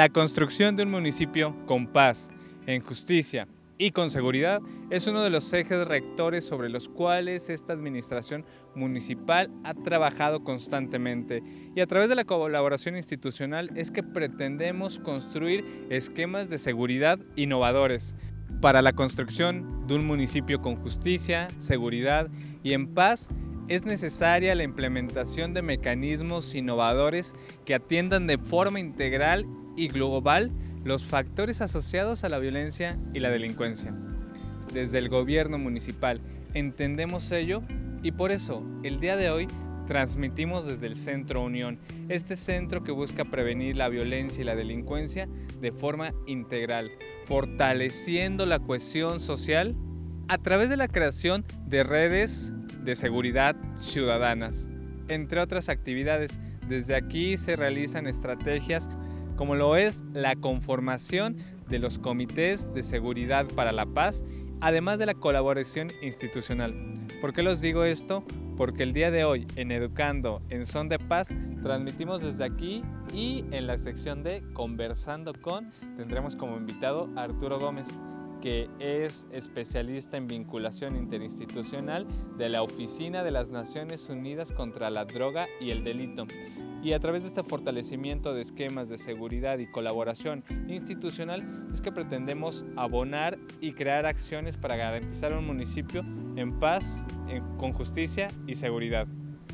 La construcción de un municipio con paz, en justicia y con seguridad es uno de los ejes rectores sobre los cuales esta administración municipal ha trabajado constantemente. Y a través de la colaboración institucional es que pretendemos construir esquemas de seguridad innovadores para la construcción de un municipio con justicia, seguridad y en paz. Es necesaria la implementación de mecanismos innovadores que atiendan de forma integral y global los factores asociados a la violencia y la delincuencia. Desde el gobierno municipal entendemos ello y por eso el día de hoy transmitimos desde el Centro Unión, este centro que busca prevenir la violencia y la delincuencia de forma integral, fortaleciendo la cohesión social a través de la creación de redes de seguridad ciudadanas, entre otras actividades. Desde aquí se realizan estrategias como lo es la conformación de los comités de seguridad para la paz, además de la colaboración institucional. ¿Por qué los digo esto? Porque el día de hoy en Educando en Son de Paz transmitimos desde aquí y en la sección de Conversando con tendremos como invitado a Arturo Gómez que es especialista en vinculación interinstitucional de la Oficina de las Naciones Unidas contra la Droga y el Delito. Y a través de este fortalecimiento de esquemas de seguridad y colaboración institucional es que pretendemos abonar y crear acciones para garantizar un municipio en paz, con justicia y seguridad.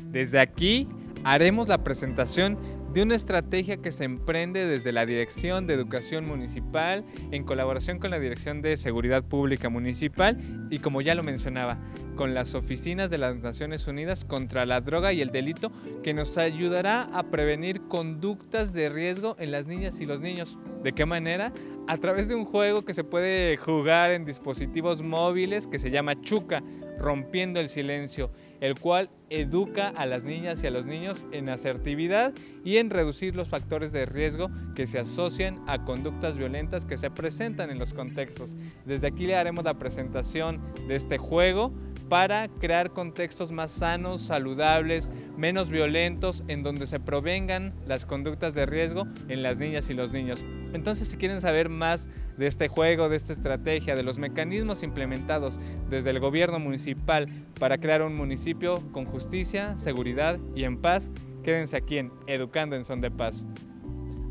Desde aquí haremos la presentación de una estrategia que se emprende desde la Dirección de Educación Municipal en colaboración con la Dirección de Seguridad Pública Municipal y como ya lo mencionaba, con las oficinas de las Naciones Unidas contra la droga y el delito que nos ayudará a prevenir conductas de riesgo en las niñas y los niños. ¿De qué manera? A través de un juego que se puede jugar en dispositivos móviles que se llama Chuca, rompiendo el silencio el cual educa a las niñas y a los niños en asertividad y en reducir los factores de riesgo que se asocian a conductas violentas que se presentan en los contextos. Desde aquí le haremos la presentación de este juego para crear contextos más sanos, saludables, menos violentos, en donde se provengan las conductas de riesgo en las niñas y los niños. Entonces, si quieren saber más de este juego, de esta estrategia, de los mecanismos implementados desde el gobierno municipal para crear un municipio con justicia, seguridad y en paz, quédense aquí en Educando en Son de Paz.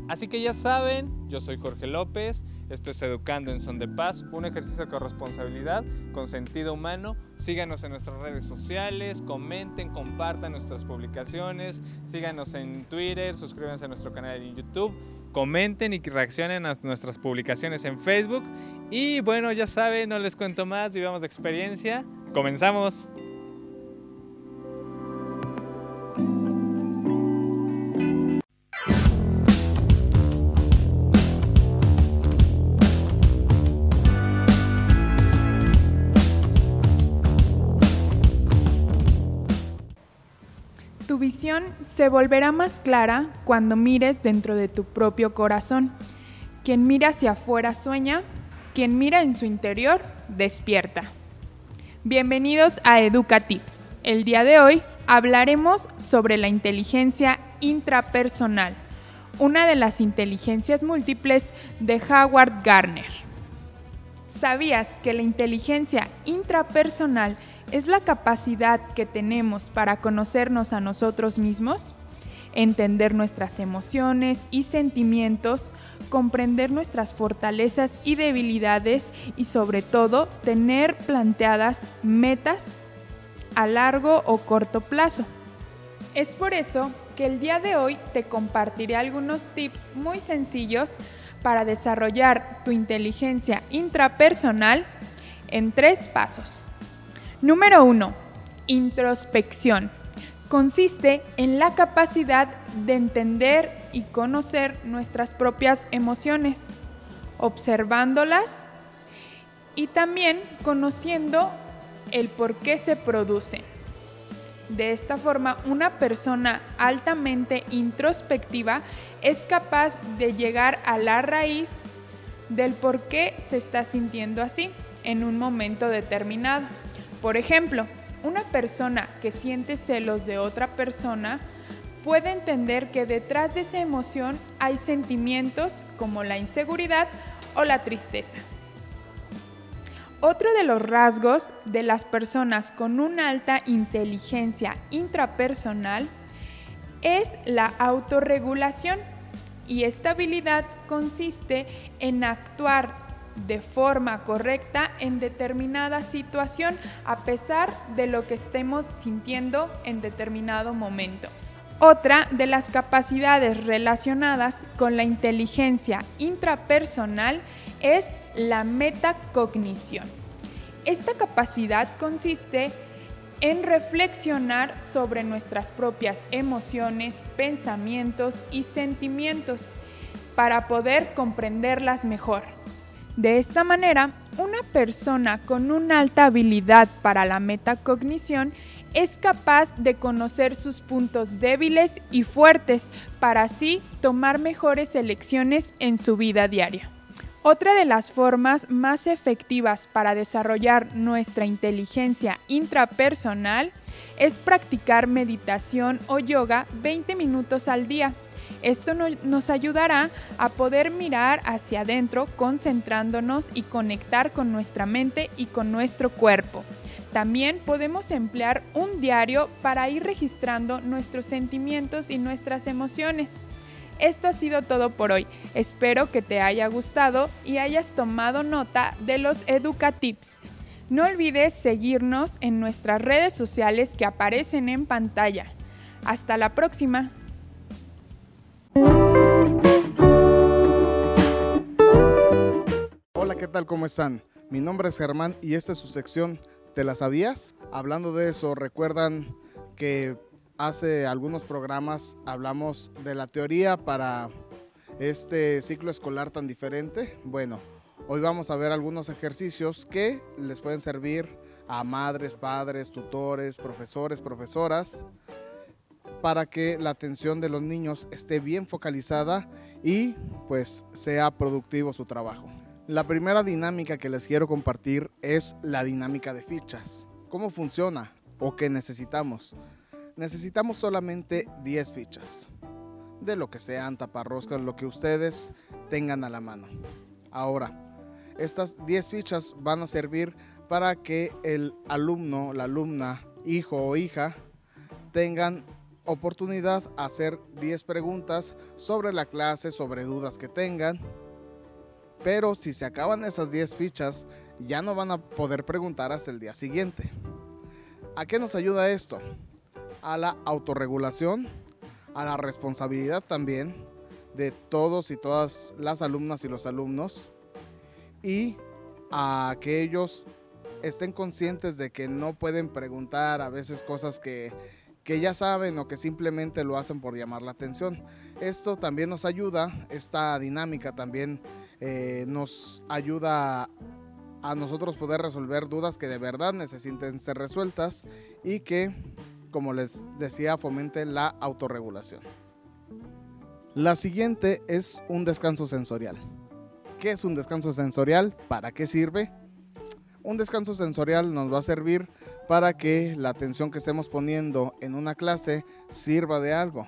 Así que ya saben, yo soy Jorge López, esto es Educando en Son de Paz, un ejercicio de corresponsabilidad con sentido humano. Síganos en nuestras redes sociales, comenten, compartan nuestras publicaciones, síganos en Twitter, suscríbanse a nuestro canal en YouTube, comenten y reaccionen a nuestras publicaciones en Facebook. Y bueno, ya saben, no les cuento más, vivamos de experiencia. Comenzamos. Se volverá más clara cuando mires dentro de tu propio corazón. Quien mira hacia afuera sueña, quien mira en su interior despierta. Bienvenidos a EducaTips. El día de hoy hablaremos sobre la inteligencia intrapersonal, una de las inteligencias múltiples de Howard Gardner. ¿Sabías que la inteligencia intrapersonal es la capacidad que tenemos para conocernos a nosotros mismos, entender nuestras emociones y sentimientos, comprender nuestras fortalezas y debilidades y sobre todo tener planteadas metas a largo o corto plazo. Es por eso que el día de hoy te compartiré algunos tips muy sencillos para desarrollar tu inteligencia intrapersonal en tres pasos. Número 1. Introspección. Consiste en la capacidad de entender y conocer nuestras propias emociones, observándolas y también conociendo el por qué se producen. De esta forma, una persona altamente introspectiva es capaz de llegar a la raíz del por qué se está sintiendo así. en un momento determinado. Por ejemplo, una persona que siente celos de otra persona puede entender que detrás de esa emoción hay sentimientos como la inseguridad o la tristeza. Otro de los rasgos de las personas con una alta inteligencia intrapersonal es la autorregulación y esta habilidad consiste en actuar de forma correcta en determinada situación a pesar de lo que estemos sintiendo en determinado momento. Otra de las capacidades relacionadas con la inteligencia intrapersonal es la metacognición. Esta capacidad consiste en reflexionar sobre nuestras propias emociones, pensamientos y sentimientos para poder comprenderlas mejor. De esta manera, una persona con una alta habilidad para la metacognición es capaz de conocer sus puntos débiles y fuertes para así tomar mejores elecciones en su vida diaria. Otra de las formas más efectivas para desarrollar nuestra inteligencia intrapersonal es practicar meditación o yoga 20 minutos al día. Esto nos ayudará a poder mirar hacia adentro concentrándonos y conectar con nuestra mente y con nuestro cuerpo. También podemos emplear un diario para ir registrando nuestros sentimientos y nuestras emociones. Esto ha sido todo por hoy. Espero que te haya gustado y hayas tomado nota de los Educatips. No olvides seguirnos en nuestras redes sociales que aparecen en pantalla. Hasta la próxima. ¿Cómo están? Mi nombre es Germán y esta es su sección ¿Te la sabías? Hablando de eso, recuerdan que hace algunos programas hablamos de la teoría para este ciclo escolar tan diferente. Bueno, hoy vamos a ver algunos ejercicios que les pueden servir a madres, padres, tutores, profesores, profesoras, para que la atención de los niños esté bien focalizada y pues sea productivo su trabajo. La primera dinámica que les quiero compartir es la dinámica de fichas. ¿Cómo funciona o qué necesitamos? necesitamos solamente 10 fichas. De lo que sean taparroscas, lo que ustedes tengan a la mano. Ahora, estas 10 fichas van a servir para que el alumno, la alumna, hijo o hija tengan oportunidad a hacer 10 preguntas sobre la clase, sobre dudas que tengan. Pero si se acaban esas 10 fichas, ya no van a poder preguntar hasta el día siguiente. ¿A qué nos ayuda esto? a la autorregulación, a la responsabilidad también de todos y todas las alumnas y los alumnos y a que ellos estén conscientes de que no pueden preguntar a veces cosas que, ya saben o que simplemente lo hacen por llamar la atención. Esto también nos ayuda, esta dinámica también eh, nos ayuda a nosotros poder resolver dudas que de verdad necesiten ser resueltas y que como les decía, fomente la autorregulación. La siguiente es un descanso sensorial. ¿Qué es un descanso sensorial? ¿Para qué sirve? Un descanso sensorial nos va a servir para que la atención que estemos poniendo en una clase sirva de algo.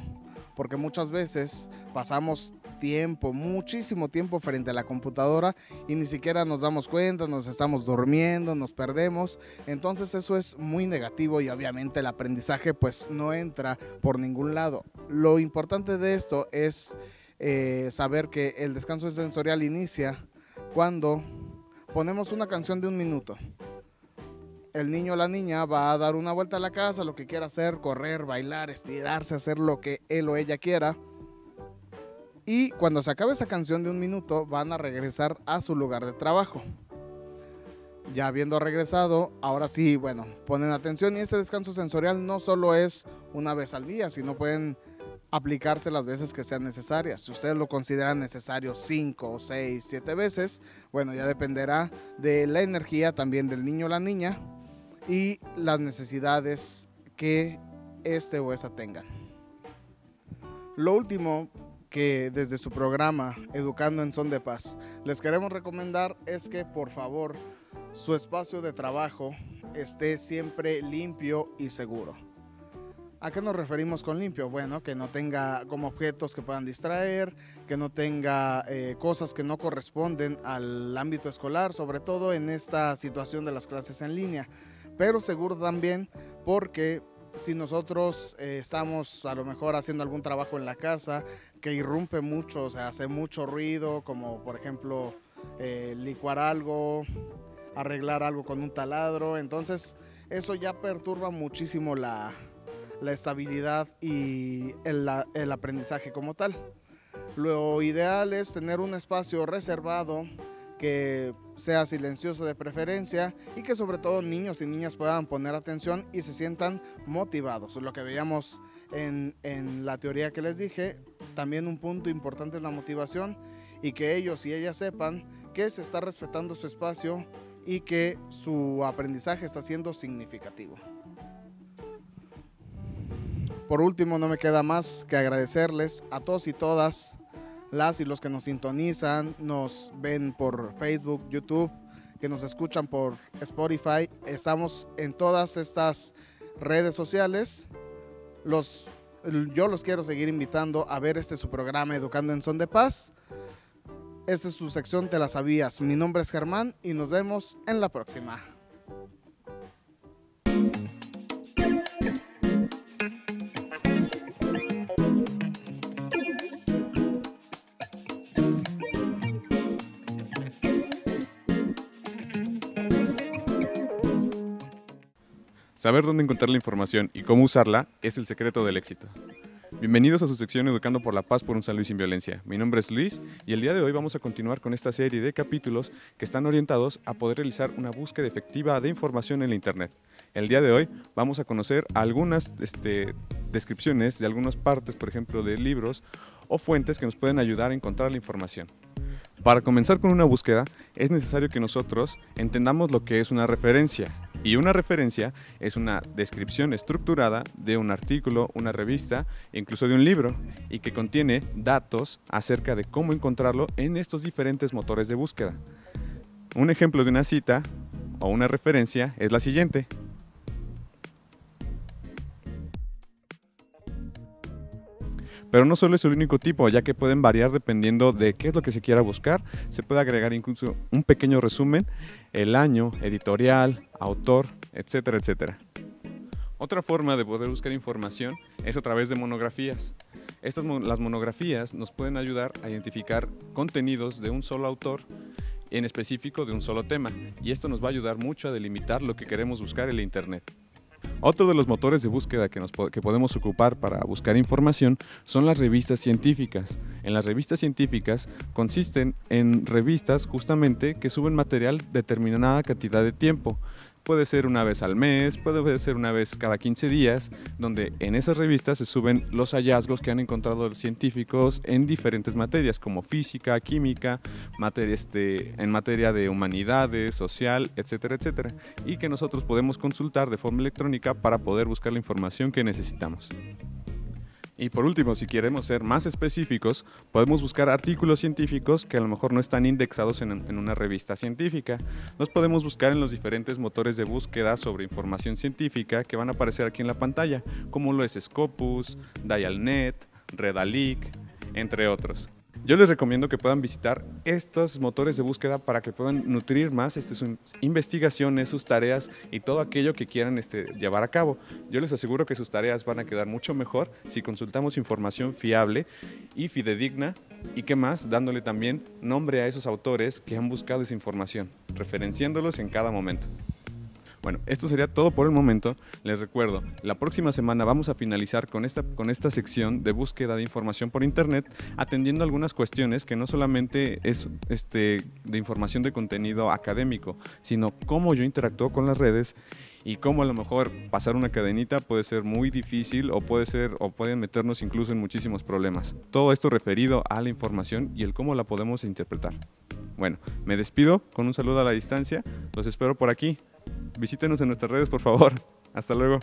Porque muchas veces pasamos tiempo, muchísimo tiempo frente a la computadora y ni siquiera nos damos cuenta, nos estamos durmiendo, nos perdemos. Entonces eso es muy negativo y obviamente el aprendizaje pues no entra por ningún lado. Lo importante de esto es eh, saber que el descanso sensorial inicia cuando ponemos una canción de un minuto el niño o la niña va a dar una vuelta a la casa, lo que quiera hacer, correr, bailar, estirarse, hacer lo que él o ella quiera. Y cuando se acabe esa canción de un minuto, van a regresar a su lugar de trabajo. Ya habiendo regresado, ahora sí, bueno, ponen atención y este descanso sensorial no solo es una vez al día, sino pueden aplicarse las veces que sean necesarias. Si ustedes lo consideran necesario 5, 6, 7 veces, bueno, ya dependerá de la energía también del niño o la niña y las necesidades que este o esa tengan. Lo último que desde su programa Educando en Son de Paz les queremos recomendar es que por favor su espacio de trabajo esté siempre limpio y seguro. ¿A qué nos referimos con limpio? Bueno, que no tenga como objetos que puedan distraer, que no tenga eh, cosas que no corresponden al ámbito escolar, sobre todo en esta situación de las clases en línea. Pero seguro también porque si nosotros eh, estamos a lo mejor haciendo algún trabajo en la casa que irrumpe mucho, o sea, hace mucho ruido, como por ejemplo eh, licuar algo, arreglar algo con un taladro, entonces eso ya perturba muchísimo la, la estabilidad y el, el aprendizaje como tal. Lo ideal es tener un espacio reservado que sea silencioso de preferencia y que sobre todo niños y niñas puedan poner atención y se sientan motivados. Lo que veíamos en, en, la teoría que les dije, también un punto importante es la motivación y que ellos y ellas sepan que se está respetando su espacio y que su aprendizaje está siendo significativo. Por último, no me queda más que agradecerles a todos y todas las y los que nos sintonizan, nos ven por Facebook, YouTube, que nos escuchan por Spotify. Estamos en todas estas redes sociales. Los, yo los quiero seguir invitando a ver este su programa Educando en Son de Paz. Esta es su sección Te la sabías. Mi nombre es Germán y nos vemos en la próxima. Saber dónde encontrar la información y cómo usarla es el secreto del éxito. Bienvenidos a su sección Educando por la Paz por un San Luis sin Violencia. Mi nombre es Luis y el día de hoy vamos a continuar con esta serie de capítulos que están orientados a poder realizar una búsqueda efectiva de información en la Internet. El día de hoy vamos a conocer algunas este, descripciones de algunas partes, por ejemplo, de libros o fuentes que nos pueden ayudar a encontrar la información. Para comenzar con una búsqueda es necesario que nosotros entendamos lo que es una referencia. Y una referencia es una descripción estructurada de un artículo, una revista, incluso de un libro, y que contiene datos acerca de cómo encontrarlo en estos diferentes motores de búsqueda. Un ejemplo de una cita o una referencia es la siguiente. Pero no solo es el único tipo, ya que pueden variar dependiendo de qué es lo que se quiera buscar. Se puede agregar incluso un pequeño resumen, el año, editorial, autor, etcétera, etcétera. Otra forma de poder buscar información es a través de monografías. Estas, las monografías nos pueden ayudar a identificar contenidos de un solo autor en específico de un solo tema y esto nos va a ayudar mucho a delimitar lo que queremos buscar en la Internet. Otro de los motores de búsqueda que, nos, que podemos ocupar para buscar información son las revistas científicas. En las revistas científicas consisten en revistas justamente que suben material determinada cantidad de tiempo puede ser una vez al mes, puede ser una vez cada 15 días, donde en esas revistas se suben los hallazgos que han encontrado los científicos en diferentes materias, como física, química, materia, este, en materia de humanidades, social, etcétera, etcétera, y que nosotros podemos consultar de forma electrónica para poder buscar la información que necesitamos. Y por último, si queremos ser más específicos, podemos buscar artículos científicos que a lo mejor no están indexados en, una revista científica. Los podemos buscar en los diferentes motores de búsqueda sobre información científica que van a aparecer aquí en la pantalla, como lo es Scopus, Dialnet, Redalic, entre otros. Yo les recomiendo que puedan visitar estos motores de búsqueda para que puedan nutrir más este, sus investigaciones, sus tareas y todo aquello que quieran este, llevar a cabo. Yo les aseguro que sus tareas van a quedar mucho mejor si consultamos información fiable y fidedigna y qué más, dándole también nombre a esos autores que han buscado esa información, referenciándolos en cada momento. Bueno, esto sería todo por el momento. Les recuerdo, la próxima semana vamos a finalizar con esta, con esta sección de búsqueda de información por Internet, atendiendo algunas cuestiones que no solamente es este, de información de contenido académico, sino cómo yo interactúo con las redes y cómo a lo mejor pasar una cadenita puede ser muy difícil o puede ser o pueden meternos incluso en muchísimos problemas. Todo esto referido a la información y el cómo la podemos interpretar. Bueno, me despido con un saludo a la distancia. Los espero por aquí. Visítenos en nuestras redes, por favor. Hasta luego.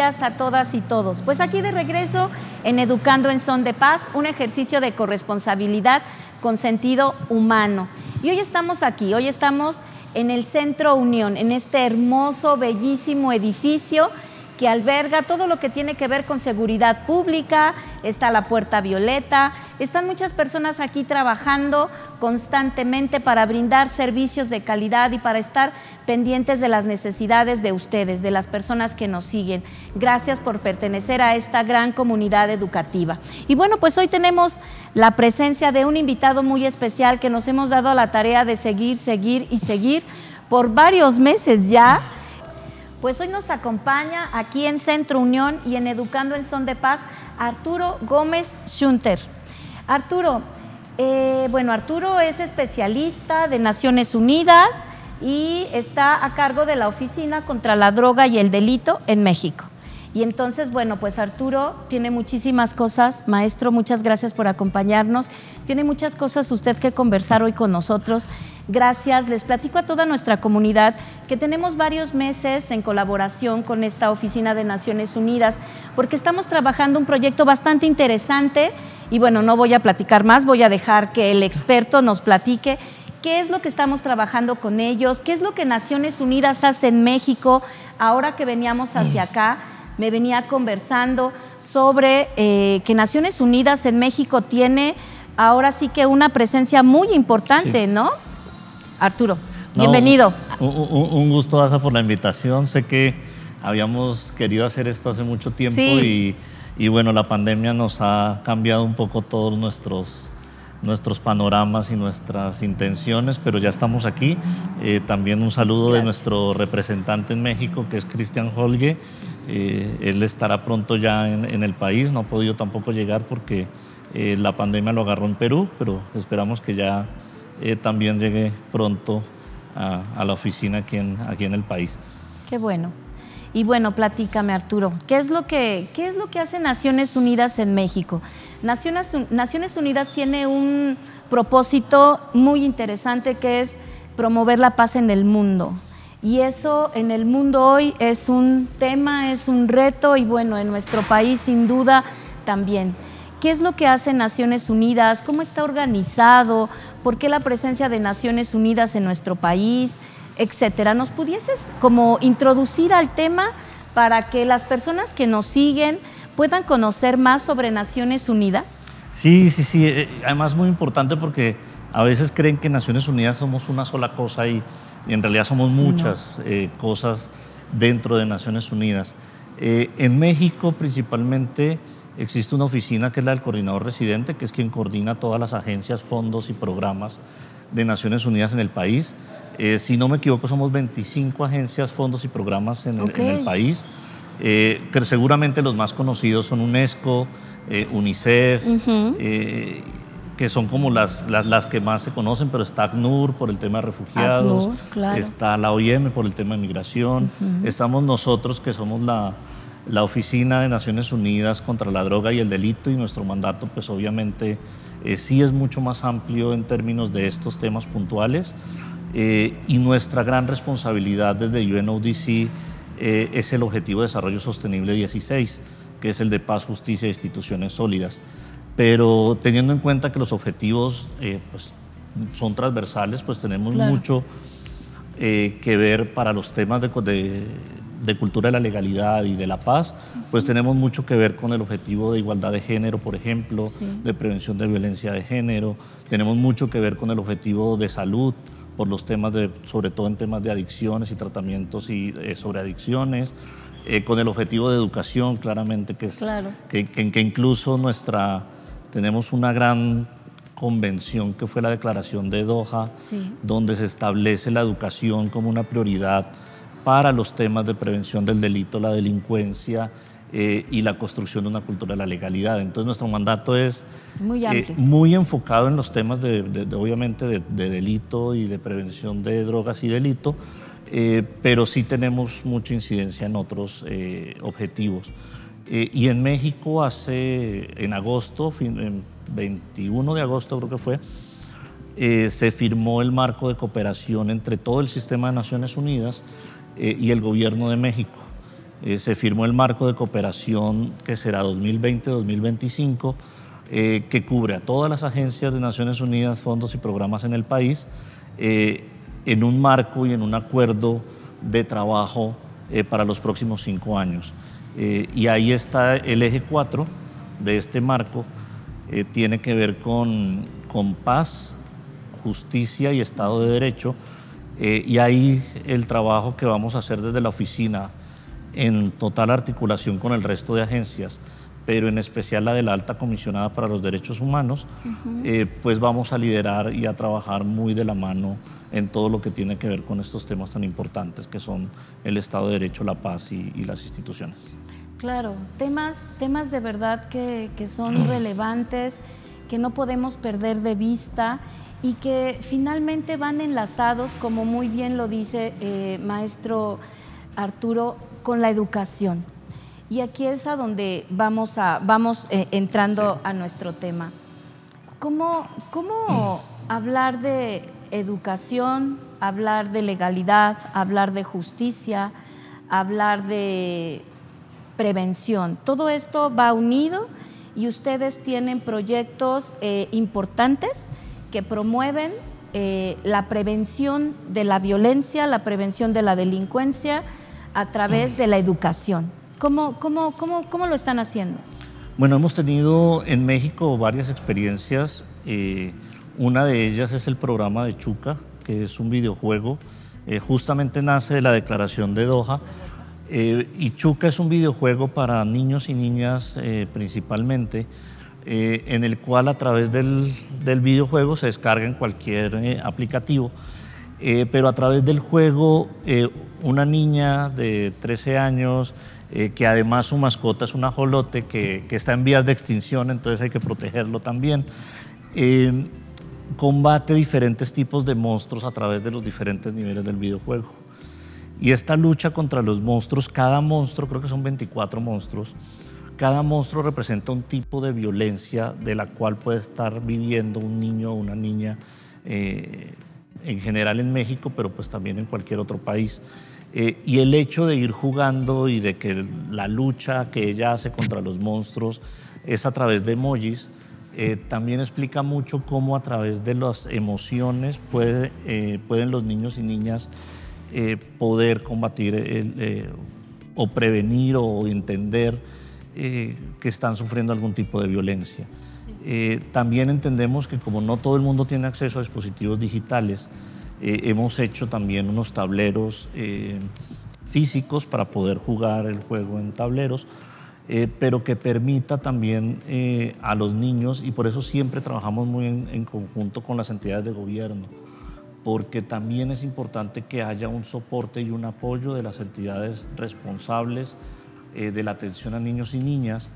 A todas y todos. Pues aquí de regreso en Educando en Son de Paz, un ejercicio de corresponsabilidad con sentido humano. Y hoy estamos aquí, hoy estamos en el Centro Unión, en este hermoso, bellísimo edificio que alberga todo lo que tiene que ver con seguridad pública, está la Puerta Violeta, están muchas personas aquí trabajando constantemente para brindar servicios de calidad y para estar pendientes de las necesidades de ustedes, de las personas que nos siguen. Gracias por pertenecer a esta gran comunidad educativa. Y bueno, pues hoy tenemos la presencia de un invitado muy especial que nos hemos dado la tarea de seguir, seguir y seguir por varios meses ya pues hoy nos acompaña aquí en Centro Unión y en Educando en Son de Paz Arturo Gómez Schunter. Arturo, eh, bueno, Arturo es especialista de Naciones Unidas y está a cargo de la Oficina contra la Droga y el Delito en México. Y entonces, bueno, pues Arturo tiene muchísimas cosas. Maestro, muchas gracias por acompañarnos. Tiene muchas cosas usted que conversar hoy con nosotros. Gracias. Les platico a toda nuestra comunidad que tenemos varios meses en colaboración con esta Oficina de Naciones Unidas porque estamos trabajando un proyecto bastante interesante y bueno, no voy a platicar más, voy a dejar que el experto nos platique qué es lo que estamos trabajando con ellos, qué es lo que Naciones Unidas hace en México ahora que veníamos hacia acá me venía conversando sobre eh, que Naciones Unidas en México tiene ahora sí que una presencia muy importante, ¿no? Arturo, bienvenido. Un, gusto, Asa, por la invitación. Sé que habíamos querido hacer esto hace mucho tiempo y, y, bueno, la pandemia nos ha cambiado un poco todos nuestros nuestros panoramas y nuestras intenciones, pero ya estamos aquí. Eh, también un saludo de nuestro representante en México, que es Cristian Holgue. Eh, él estará pronto ya en, el país, no ha podido tampoco llegar porque eh, la pandemia lo agarró en Perú, pero esperamos que ya también llegue pronto a, la oficina aquí en, aquí en el país. Qué bueno. Y bueno, platícame Arturo, ¿qué es lo que, qué es lo que hace Naciones Unidas en México? Naciones, Naciones Unidas tiene un propósito muy interesante que es promover la paz en el mundo. Y eso en el mundo hoy es un tema, es un reto y bueno, en nuestro país sin duda también. ¿Qué es lo que hace Naciones Unidas? ¿Cómo está organizado? ¿Por qué la presencia de Naciones Unidas en nuestro país? Etcétera. ¿Nos pudieses como introducir al tema para que las personas que nos siguen puedan conocer más sobre Naciones Unidas? Sí, sí, sí. Eh, además muy importante porque a veces creen que Naciones Unidas somos una sola cosa y, en realidad somos muchas eh, cosas dentro de Naciones Unidas. Eh, en México principalmente existe una oficina que es la del coordinador residente, que es quien coordina todas las agencias, fondos y programas de Naciones Unidas en el país. si no me equivoco, somos 25 agencias, fondos y programas en el país. Eh, que seguramente los más conocidos son UNESCO, eh, UNICEF, eh, que son como las, las, que más se conocen, pero está ACNUR por el tema de refugiados, está la OIM por el tema de migración, estamos nosotros que somos la, la Oficina de Naciones Unidas contra la Droga y el Delito y nuestro mandato pues obviamente sí es mucho más amplio en términos de estos temas puntuales. Y nuestra gran responsabilidad desde UNODC eh, es el Objetivo de Desarrollo Sostenible 16, que es el de paz, justicia e instituciones sólidas. Pero teniendo en cuenta que los objetivos eh, pues, son transversales, pues tenemos mucho eh, que ver para los temas de, de, cultura de la legalidad y de la paz, pues tenemos mucho que ver con el objetivo de igualdad de género, por ejemplo, de prevención de violencia de género, tenemos mucho que ver con el objetivo de salud, por los temas de, sobre todo en temas de adicciones y tratamientos y, eh, sobre adicciones, eh, con el objetivo de educación, claramente, que es que, que, incluso nuestra, tenemos una gran convención que fue la declaración de Doha, donde se establece la educación como una prioridad para los temas de prevención del delito, la delincuencia eh, y la construcción de una cultura de la legalidad. Entonces nuestro mandato es muy, eh, muy enfocado en los temas de, obviamente de, delito y de prevención de drogas y delito, eh, pero sí tenemos mucha incidencia en otros objetivos. Y en México hace, en agosto, fin, 21 de agosto creo que fue, se firmó el marco de cooperación entre todo el sistema de Naciones Unidas y el gobierno de México eh, se firmó el marco de cooperación que será 2020-2025, eh, que cubre a todas las agencias de Naciones Unidas, fondos y programas en el país, eh, en un marco y en un acuerdo de trabajo para los próximos cinco años. Y ahí está el eje 4 de este marco, tiene que ver con, con paz, justicia y Estado de Derecho. y ahí el trabajo que vamos a hacer desde la oficina en total articulación con el resto de agencias, pero en especial la de la alta comisionada para los derechos humanos, eh, pues vamos a liderar y a trabajar muy de la mano en todo lo que tiene que ver con estos temas tan importantes que son el Estado de Derecho, la paz y, las instituciones. Claro, temas, temas de verdad que, son relevantes, que no podemos perder de vista y que finalmente van enlazados, como muy bien lo dice eh, maestro Arturo, con la educación. Y aquí es a donde vamos, a, vamos eh, entrando a nuestro tema. ¿Cómo, ¿Cómo hablar de educación, hablar de legalidad, hablar de justicia, hablar de prevención? Todo esto va unido y ustedes tienen proyectos eh, importantes que promueven eh, la prevención de la violencia, la prevención de la delincuencia, a través de la educación. ¿Cómo, cómo, cómo, cómo lo están haciendo? Bueno, hemos tenido en México varias experiencias. Eh, una de ellas es el programa de Chuca, que es un videojuego. Eh, justamente nace de la declaración de Doha. Eh, y Chuca es un videojuego para niños y niñas principalmente, en el cual a través del, del videojuego se descarga en cualquier aplicativo. pero a través del juego una niña de 13 años, eh, que además su mascota es un ajolote que, está en vías de extinción, entonces hay que protegerlo también. Eh, combate diferentes tipos de monstruos a través de los diferentes niveles del videojuego. Y esta lucha contra los monstruos, cada monstruo, creo que son 24 monstruos, cada monstruo representa un tipo de violencia de la cual puede estar viviendo un niño o una niña, eh, en general en México, pero pues también en cualquier otro país. Eh, y el hecho de ir jugando y de que la lucha que ella hace contra los monstruos es a través de emojis, eh, también explica mucho cómo a través de las emociones puede, eh, pueden los niños y niñas poder combatir o prevenir o entender que están sufriendo algún tipo de violencia. también entendemos que como no todo el mundo tiene acceso a dispositivos digitales, eh, hemos hecho también unos tableros eh, físicos para poder jugar el juego en tableros, eh, pero que permita también a los niños, y por eso siempre trabajamos muy en, conjunto con las entidades de gobierno, porque también es importante que haya un soporte y un apoyo de las entidades responsables de la atención a niños y niñas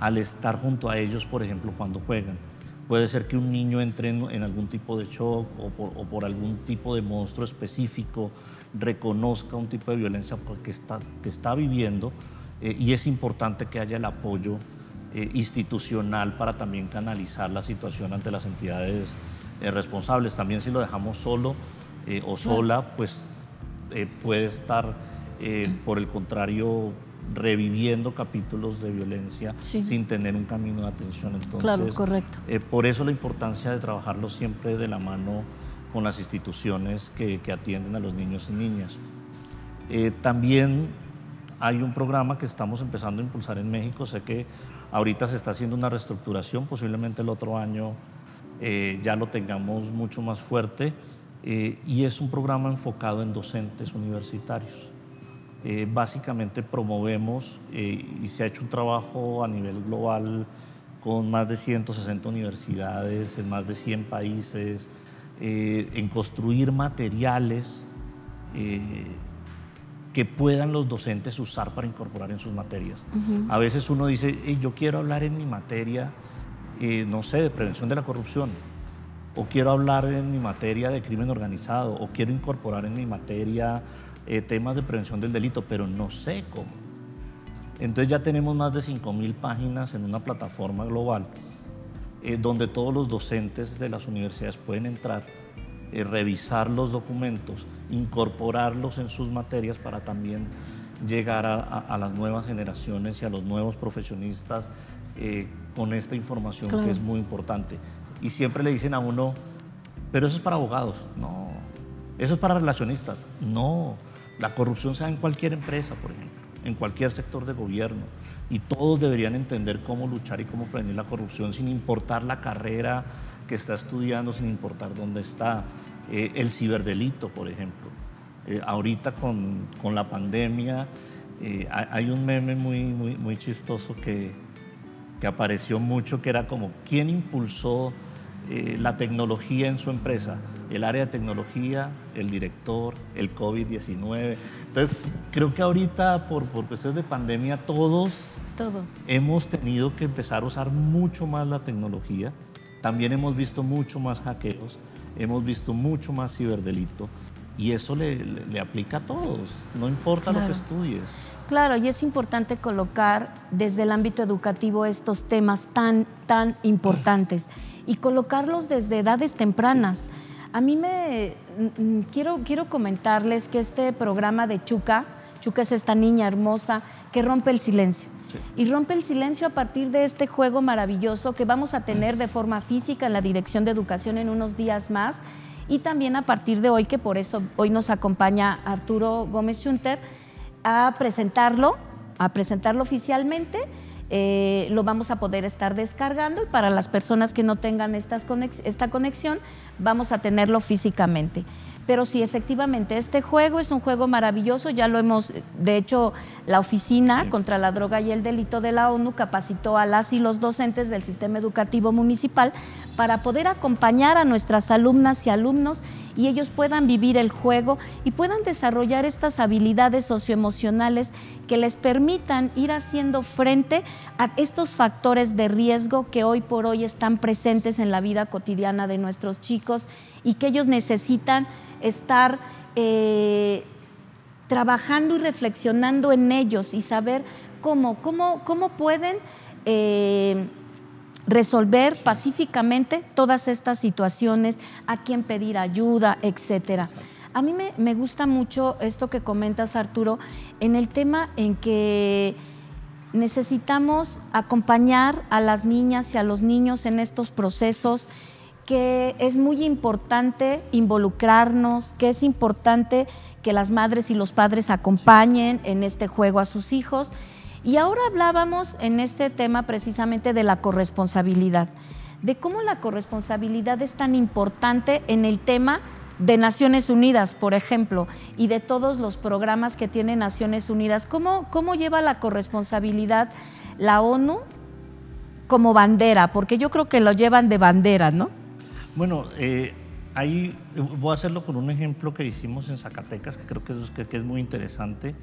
al estar junto a ellos, por ejemplo, cuando juegan. Puede ser que un niño entre en, algún tipo de shock o por, algún tipo de monstruo específico, reconozca un tipo de violencia que está, que está viviendo eh, y es importante que haya el apoyo eh, institucional para también canalizar la situación ante las entidades eh, responsables. También si lo dejamos solo o sola, pues puede estar, por el contrario, reviviendo capítulos de violencia sin tener un camino de atención. Entonces, claro, correcto. Eh, por eso la importancia de trabajarlo siempre de la mano con las instituciones que, atienden a los niños y niñas. Eh, también hay un programa que estamos empezando a impulsar en México. Sé que ahorita se está haciendo una reestructuración, posiblemente el otro año eh, ya lo tengamos mucho más fuerte. y es un programa enfocado en docentes universitarios. Eh, básicamente promovemos eh, y se ha hecho un trabajo a nivel global con más de 160 universidades en más de 100 países, eh, en construir materiales que puedan los docentes usar para incorporar en sus materias. A veces uno dice, yo quiero hablar en mi materia, no sé, de prevención de la corrupción, o quiero hablar en mi materia de crimen organizado, o quiero incorporar en mi materia eh, temas de prevención del delito, pero no sé cómo. Entonces ya tenemos más de 5.000 páginas en una plataforma global eh, donde todos los docentes de las universidades pueden entrar, eh, revisar los documentos, incorporarlos en sus materias para también llegar a, a- a las nuevas generaciones y a los nuevos profesionistas eh, con esta información Claro. que es muy importante. Y siempre le dicen a uno, pero eso es para abogados. No, eso es para relacionistas. No, la corrupción se da en cualquier empresa, por ejemplo, en cualquier sector de gobierno. Y todos deberían entender cómo luchar y cómo prevenir la corrupción sin importar la carrera que está estudiando, sin importar dónde está. Eh, el ciberdelito, por ejemplo. Eh, ahorita con, con la pandemia eh, hay, un meme muy, muy, muy chistoso que, que apareció mucho, que era como, ¿quién impulsó eh, la tecnología en su empresa? El área de tecnología, el director, el COVID-19. Entonces, creo que ahorita, por, por cuestiones de pandemia, todos Todos. hemos tenido que empezar a usar mucho más la tecnología. También hemos visto mucho más hackeos, hemos visto mucho más ciberdelito. Y eso le, le- le aplica a todos, no importa lo Claro. que estudies. Claro, y es importante colocar desde el ámbito educativo estos temas tan, tan importantes y colocarlos desde edades tempranas. A mí me mm, mm, quiero, quiero comentarles que este programa de Chuca, Chuca es esta niña hermosa que rompe el silencio. Y rompe el silencio a partir de este juego maravilloso que vamos a tener de forma física en la Dirección de Educación en unos días más. Y también a partir de hoy, que por eso hoy nos acompaña Arturo Gómez Schunter, a presentarlo, a presentarlo oficialmente. Eh, lo vamos a poder estar descargando y para las personas que no tengan estas conex- esta conexión, vamos a tenerlo físicamente. Pero sí, efectivamente, este juego es un juego maravilloso, ya lo hemos, de hecho, la Oficina contra la Droga y el Delito de la ONU capacitó a las y los docentes del sistema educativo municipal para poder acompañar a nuestras alumnas y alumnos y ellos puedan vivir el juego y puedan desarrollar estas habilidades socioemocionales que les permitan ir haciendo frente a estos factores de riesgo que hoy por hoy están presentes en la vida cotidiana de nuestros chicos y que ellos necesitan estar eh, trabajando y reflexionando en ellos y saber cómo, cómo, cómo pueden eh, resolver pacíficamente todas estas situaciones, a quién pedir ayuda, etcétera. A mí me, me gusta mucho esto que comentas, Arturo, en el tema en que necesitamos acompañar a las niñas y a los niños en estos procesos, que es muy importante involucrarnos, que es importante que las madres y los padres acompañen en este juego a sus hijos. Y ahora hablábamos en este tema precisamente de la corresponsabilidad, de cómo la corresponsabilidad es tan importante en el tema de Naciones Unidas, por ejemplo, y de todos los programas que tiene Naciones Unidas. ¿Cómo, cómo lleva la corresponsabilidad la ONU como bandera? Porque yo creo que lo llevan de bandera, ¿no? Bueno, eh, ahí voy a hacerlo con un ejemplo que hicimos en Zacatecas, que creo que es, que es muy interesante.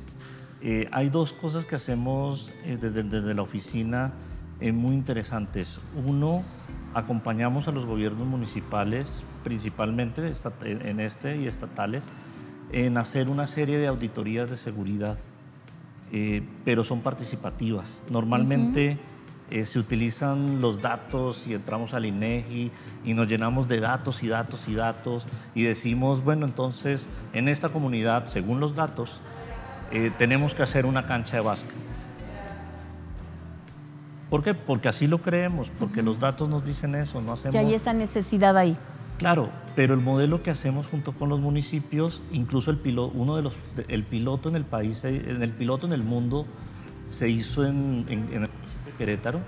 Eh, hay dos cosas que hacemos eh, desde, desde la oficina eh, muy interesantes. Uno, acompañamos a los gobiernos municipales, principalmente en este y estatales, en hacer una serie de auditorías de seguridad, eh, pero son participativas. Normalmente eh, se utilizan los datos y entramos al INEGI y nos llenamos de datos y datos y datos y decimos, bueno, entonces en esta comunidad, según los datos, eh, tenemos que hacer una cancha de básquet. ¿Por qué? Porque así lo creemos, porque los datos nos dicen eso, no hacemos... Que hay esa necesidad ahí. Claro, pero el modelo que hacemos junto con los municipios, incluso el piloto, uno de los, el piloto en el país, eh, en el piloto en el mundo se hizo en, en- en el municipio de Querétaro,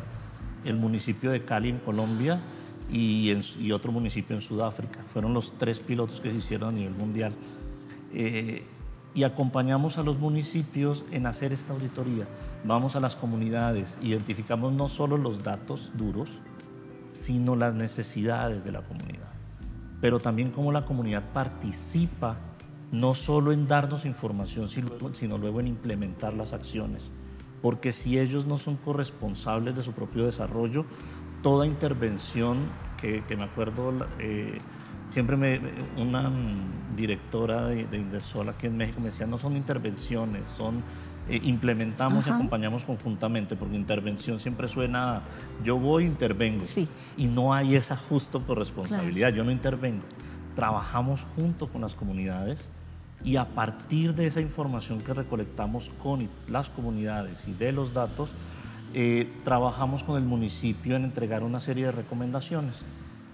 el municipio de Cali en Colombia y, en y otro municipio en Sudáfrica. Fueron los tres pilotos que se hicieron a nivel mundial. Eh, y acompañamos a los municipios en hacer esta auditoría. Vamos a las comunidades, identificamos no solo los datos duros, sino las necesidades de la comunidad. Pero también cómo la comunidad participa, no solo en darnos información, sino luego, en implementar las acciones. Porque si ellos no son corresponsables de su propio desarrollo, toda intervención, que, que me acuerdo, eh, siempre me, una directora de, de Indersol aquí en México me decía, no son intervenciones, son eh, implementamos y acompañamos conjuntamente, porque intervención siempre suena, yo voy, intervengo. Sí. Y no hay esa justo corresponsabilidad, yo no intervengo. Trabajamos junto con las comunidades y a partir de esa información que recolectamos con las comunidades y de los datos, eh, trabajamos con el municipio en entregar una serie de recomendaciones.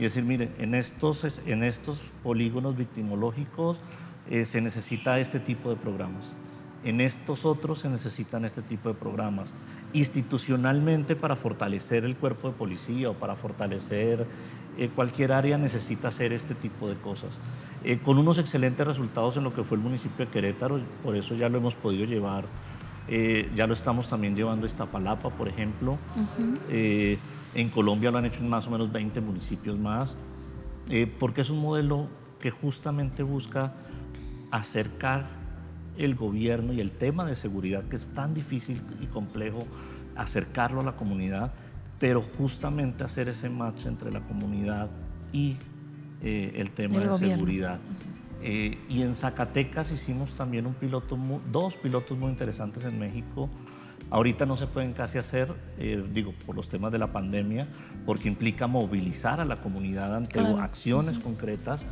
Y decir, mire, en estos, en estos polígonos victimológicos eh, se necesita este tipo de programas. En estos otros se necesitan este tipo de programas. Institucionalmente para fortalecer el cuerpo de policía o para fortalecer eh, cualquier área necesita hacer este tipo de cosas. Eh, con unos excelentes resultados en lo que fue el municipio de Querétaro, por eso ya lo hemos podido llevar, eh, ya lo estamos también llevando a Iztapalapa, por ejemplo. en Colombia lo han hecho en más o menos 20 municipios más, porque es un modelo que justamente busca acercar el gobierno y el tema de seguridad, que es tan difícil y complejo acercarlo a la comunidad, pero justamente hacer ese match entre la comunidad y eh, el tema de seguridad. Eh, y en Zacatecas hicimos también un piloto, dos pilotos muy interesantes en México. Ahorita no se pueden casi hacer, eh, digo, por los temas de la pandemia, porque implica movilizar a la comunidad ante acciones concretas,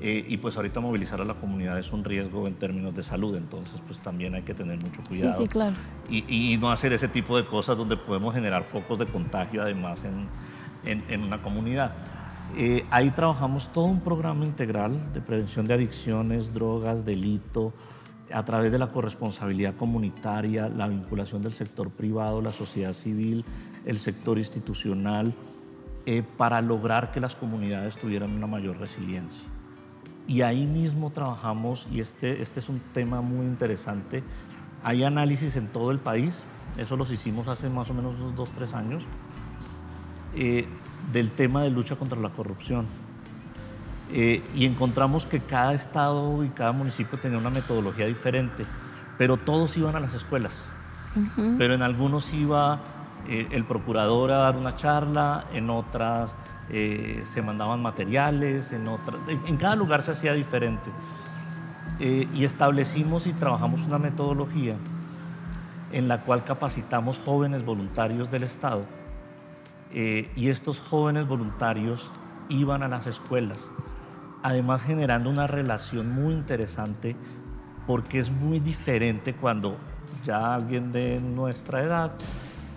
eh, y pues ahorita movilizar a la comunidad es un riesgo en términos de salud, entonces pues también hay que tener mucho cuidado. Sí, sí, claro. Y, y no hacer ese tipo de cosas donde podemos generar focos de contagio además en, en, en una comunidad. Eh, ahí trabajamos todo un programa integral de prevención de adicciones, drogas, delito, a través de la corresponsabilidad comunitaria, la vinculación del sector privado, la sociedad civil, el sector institucional, eh, para lograr que las comunidades tuvieran una mayor resiliencia. Y ahí mismo trabajamos, y este, este es un tema muy interesante, hay análisis en todo el país, eso los hicimos hace más o menos unos dos, tres años, eh, del tema de lucha contra la corrupción. Eh, y encontramos que cada estado y cada municipio tenía una metodología diferente, pero todos iban a las escuelas. Pero en algunos iba eh, el procurador a dar una charla, en otras eh, se mandaban materiales, en, otra, en, cada lugar se hacía diferente. Y establecimos y trabajamos una metodología en la cual capacitamos jóvenes voluntarios del Estado eh, y estos jóvenes voluntarios iban a las escuelas, además generando una relación muy interesante porque es muy diferente cuando ya alguien de nuestra edad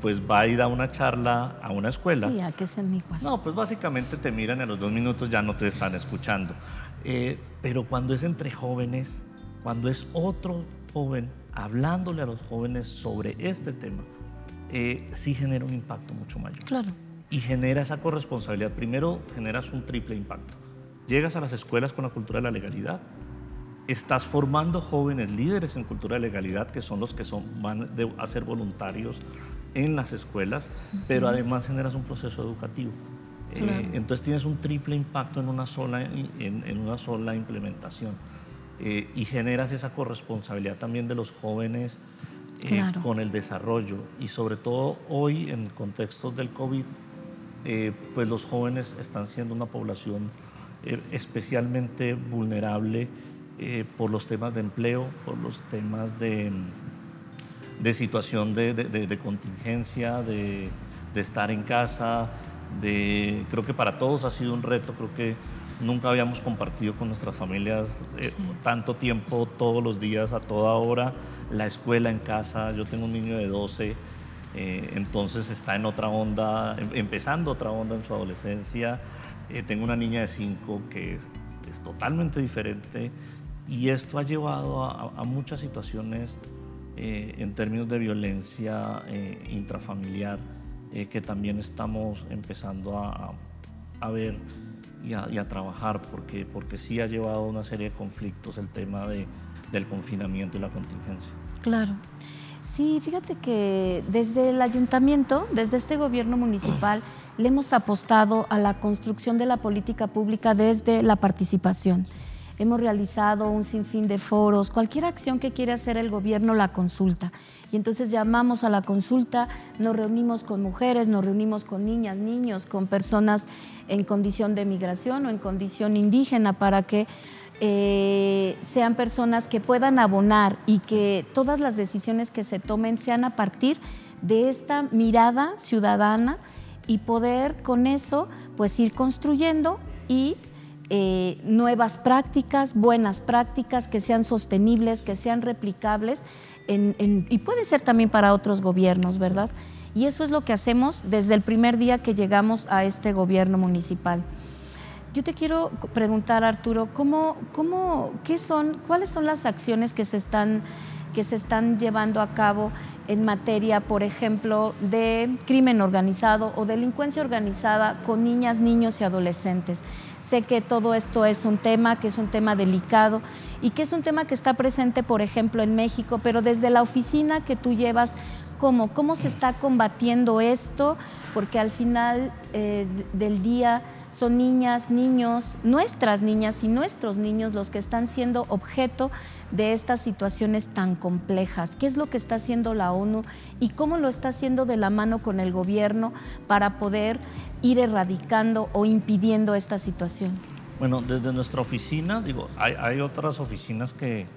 pues va a ir a una charla a una escuela. Sí, a que sean iguales. No, pues básicamente te miran en los dos minutos, ya no te están escuchando. Eh, pero cuando es entre jóvenes, cuando es otro joven hablándole a los jóvenes sobre este tema, eh, sí genera un impacto mucho mayor. Claro. Y genera esa corresponsabilidad. Primero, generas un triple impacto. Llegas a las escuelas con la cultura de la legalidad, estás formando jóvenes líderes en cultura de legalidad, que son los que son, van a ser voluntarios en las escuelas, pero además generas un proceso educativo. Eh, entonces tienes un triple impacto en una sola, en, una sola implementación. Eh, y generas esa corresponsabilidad también de los jóvenes eh, con el desarrollo. Y sobre todo hoy, en contextos del COVID, pues los jóvenes están siendo una población especialmente vulnerable por los temas de empleo, por los temas de de situación de, contingencia, de, estar en casa, de, creo que para todos ha sido un reto, creo que nunca habíamos compartido con nuestras familias eh, tanto tiempo, todos los días, a toda hora, la escuela en casa, yo tengo un niño de 12, eh, entonces está en otra onda, em, empezando otra onda en su adolescencia, eh, tengo una niña de 5 que es, totalmente diferente y esto ha llevado a, a muchas situaciones eh, en términos de violencia eh, intrafamiliar, que también estamos empezando a ver y a, y a, trabajar, porque, porque sí ha llevado una serie de conflictos el tema de, del confinamiento y la contingencia. Claro. Sí, fíjate que desde el ayuntamiento, desde este gobierno municipal, le hemos apostado a la construcción de la política pública desde la participación. Hemos realizado un sinfín de foros, cualquier acción que quiera hacer el gobierno la consulta. Y entonces llamamos a la consulta, nos reunimos con mujeres, nos reunimos con niñas, niños, con personas en condición de migración o en condición indígena para que eh, sean personas que puedan abonar y que todas las decisiones que se tomen sean a partir de esta mirada ciudadana y poder con eso pues ir construyendo y eh, nuevas prácticas, buenas prácticas, que sean sostenibles, que sean replicables, y puede ser también para otros gobiernos, ¿verdad? Y eso es lo que hacemos desde el primer día que llegamos a este gobierno municipal. Yo te quiero preguntar, Arturo, ¿cómo, cómo, qué son, ¿cuáles son las acciones que se, están, que se están llevando a cabo en materia, por ejemplo, de crimen organizado o delincuencia organizada con niñas, niños y adolescentes? Sé que todo esto es un tema, que es un tema delicado y que es un tema que está presente, por ejemplo, en México, pero desde la oficina que tú llevas, ¿cómo, cómo se está combatiendo esto? Porque al final eh, del día son niñas, niños, nuestras niñas y nuestros niños los que están siendo objeto estas situaciones tan complejas. ¿Qué es lo que está haciendo la ONU y cómo lo está haciendo de la mano con el gobierno para poder ir erradicando o impidiendo esta situación? Bueno, desde nuestra oficina, digo, hay, otras oficinas que,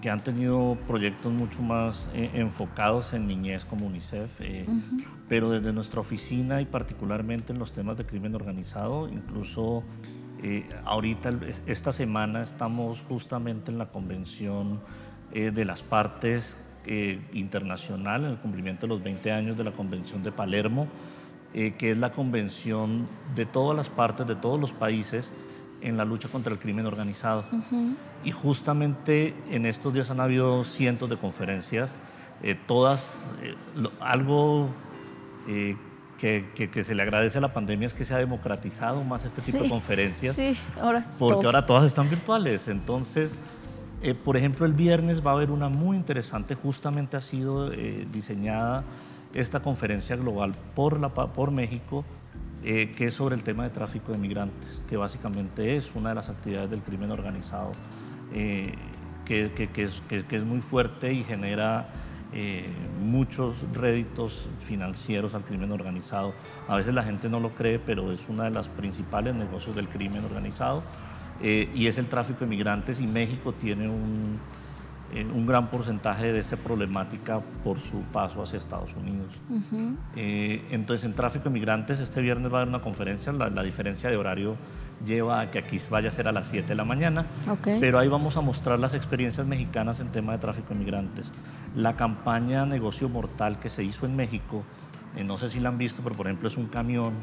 que, han tenido proyectos mucho más eh, enfocados en niñez como UNICEF, eh, pero desde nuestra oficina y particularmente en los temas de crimen organizado, incluso eh, ahorita, esta semana, estamos justamente en la convención de las partes internacional, en el cumplimiento de los 20 años de la Convención de Palermo, que es la convención de todas las partes, de todos los países, en la lucha contra el crimen organizado. Y justamente en estos días han habido cientos de conferencias, eh, todas, eh, algo eh, que, que, se le agradece a la pandemia es que se ha democratizado más este tipo de conferencias, sí, ahora porque ahora todas están virtuales. Entonces, por ejemplo, el viernes va a haber una muy interesante, justamente ha sido diseñada esta conferencia global por, la, por México eh, que es sobre el tema de tráfico de migrantes, que básicamente es una de las actividades del crimen organizado, eh, que, es, muy fuerte y genera eh, muchos réditos financieros al crimen organizado. A veces la gente no lo cree, pero es uno de los principales negocios del crimen organizado y es el tráfico de migrantes y México tiene un eh, un gran porcentaje de esa problemática por su paso hacia Estados Unidos. Eh, entonces, en tráfico de migrantes, este viernes va a haber una conferencia, la, diferencia de horario lleva a que aquí vaya a ser a las 7 de la mañana, pero ahí vamos a mostrar las experiencias mexicanas en tema de tráfico de migrantes. La campaña Negocio Mortal que se hizo en México, eh, no sé si la han visto, pero por ejemplo es un camión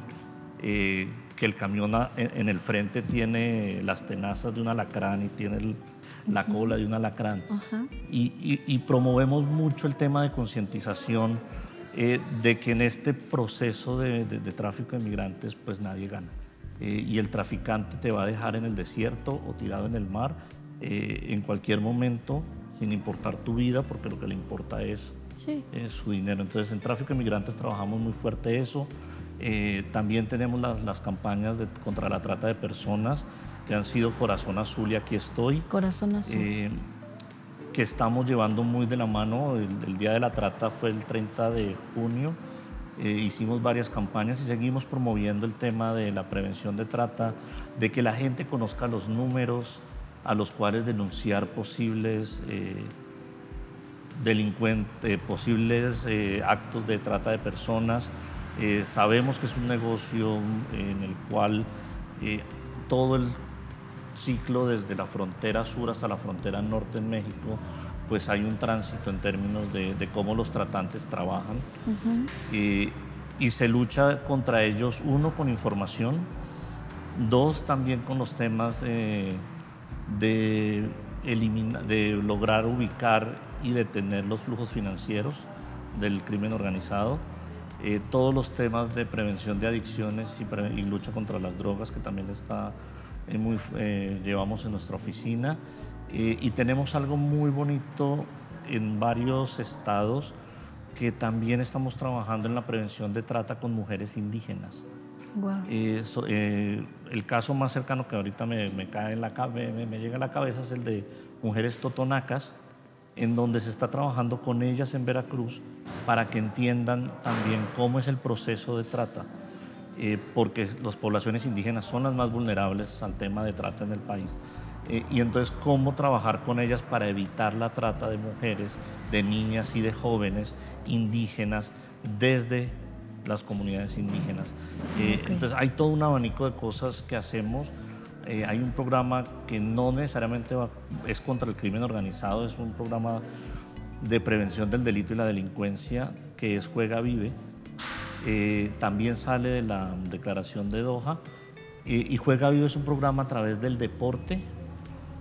que el camión en, el frente tiene las tenazas de un alacrán y tiene el, la cola de un alacrán. y, promovemos mucho el tema de concientización eh, de que en este proceso de, tráfico de migrantes pues nadie gana. Eh, y el traficante te va a dejar en el desierto o tirado en el mar eh, en cualquier momento, sin importar tu vida, porque lo que le importa es, su dinero. Entonces en tráfico de migrantes trabajamos muy fuerte eso. también tenemos las, las campañas de, contra la trata de personas que han sido Corazón Azul y aquí estoy. Corazón Azul. Eh, que estamos llevando muy de la mano. El, Día de la Trata fue el 30 de junio. Eh, hicimos varias campañas y seguimos promoviendo el tema de la prevención de trata, de que la gente conozca los números a los cuales denunciar posibles eh, delincuentes, posibles actos de trata de personas. sabemos que es un negocio en el cual todo el ciclo desde la frontera sur hasta la frontera norte en México, pues hay un tránsito en términos de, cómo los tratantes trabajan y, se lucha contra ellos, uno, con información, dos, también con los temas de, de lograr ubicar y detener los flujos financieros del crimen organizado. Eh, todos los temas de prevención de adicciones y, lucha contra las drogas, que también está muy, eh, llevamos en nuestra oficina eh, y tenemos algo muy bonito en varios estados que también estamos trabajando en la prevención de trata con mujeres indígenas. Eh, el caso más cercano que ahorita me, me cae en la, me, me llega a la cabeza es el de mujeres totonacas, en donde se está trabajando con ellas en Veracruz para que entiendan también cómo es el proceso de trata eh, porque las poblaciones indígenas son las más vulnerables al tema de trata en el país. Eh, y entonces, ¿cómo trabajar con ellas para evitar la trata de mujeres, de niñas y de jóvenes indígenas desde las comunidades indígenas? Eh, entonces, hay todo un abanico de cosas que hacemos Eh, hay un programa que no necesariamente va- es contra el crimen organizado, es un programa de prevención del delito y la delincuencia que es Juega Vive. Eh, también sale de la declaración de Doha. Eh, y Juega Vive es un programa a través del deporte.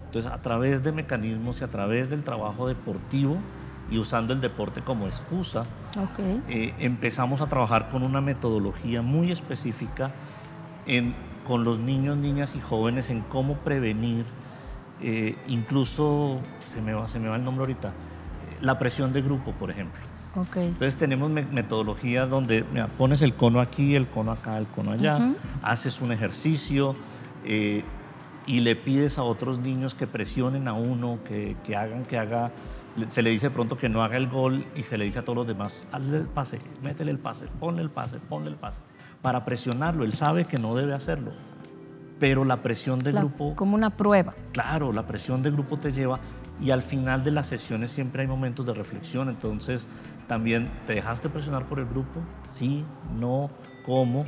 Entonces, a través de mecanismos y a través del trabajo deportivo y usando el deporte como excusa, eh, empezamos a trabajar con una metodología muy específica en- con los niños, niñas y jóvenes en cómo prevenir, eh, incluso, se me, va, se me va el nombre ahorita, la presión de grupo, por ejemplo. Entonces tenemos me- metodologías donde mira, pones el cono aquí, el cono acá, el cono allá, haces un ejercicio eh, y le pides a otros niños que presionen a uno, que, que hagan, que haga, se le dice pronto que no haga el gol y se le dice a todos los demás, hazle el pase, métele el pase, ponle el pase, ponle el pase, para presionarlo. Él sabe que no debe hacerlo, pero la presión de La- grupo... como una prueba. Claro, la presión de grupo te lleva y al final de las sesiones siempre hay momentos de reflexión, entonces también te dejaste presionar por el grupo, sí, no, cómo,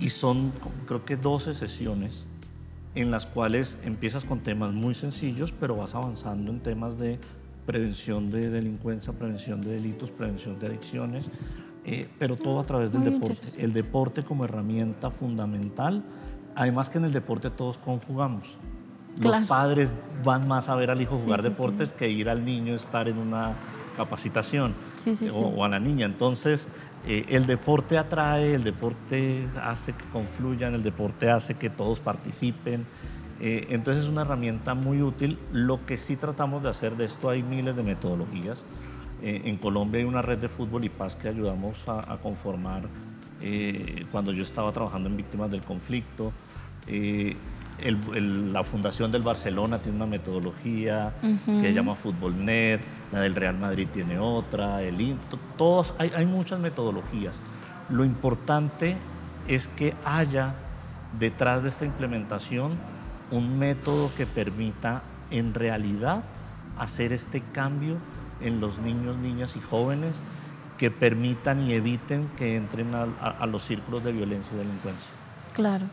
y son creo que 12 sesiones en las cuales empiezas con temas muy sencillos, pero vas avanzando en temas de prevención de delincuencia, prevención de delitos, prevención de adicciones, eh, pero todo a través del Muy deporte. El deporte como herramienta fundamental, además que en el deporte todos conjugamos. Los Claro. padres van más a ver al hijo Sí, jugar sí, deportes que ir al niño estar en una capacitación Sí, sí, o, sí. o a la niña. Entonces, eh, el deporte atrae, el deporte hace que confluyan, el deporte hace que todos participen. Eh, entonces es una herramienta muy útil. Lo que sí tratamos de hacer de esto, hay miles de metodologías. Eh, en Colombia hay una red de fútbol y paz que ayudamos a, a conformar eh, cuando yo estaba trabajando en víctimas del conflicto. El- el- la Fundación del Barcelona tiene una metodología que se llama FútbolNet, la del Real Madrid tiene otra, el In- to- todos, hay, hay muchas metodologías. Lo importante es que haya detrás de esta implementación un método que permita en realidad hacer este cambio en los niños, niñas y jóvenes que permitan y eviten que entren a, a- a los círculos de violencia y delincuencia. Claro.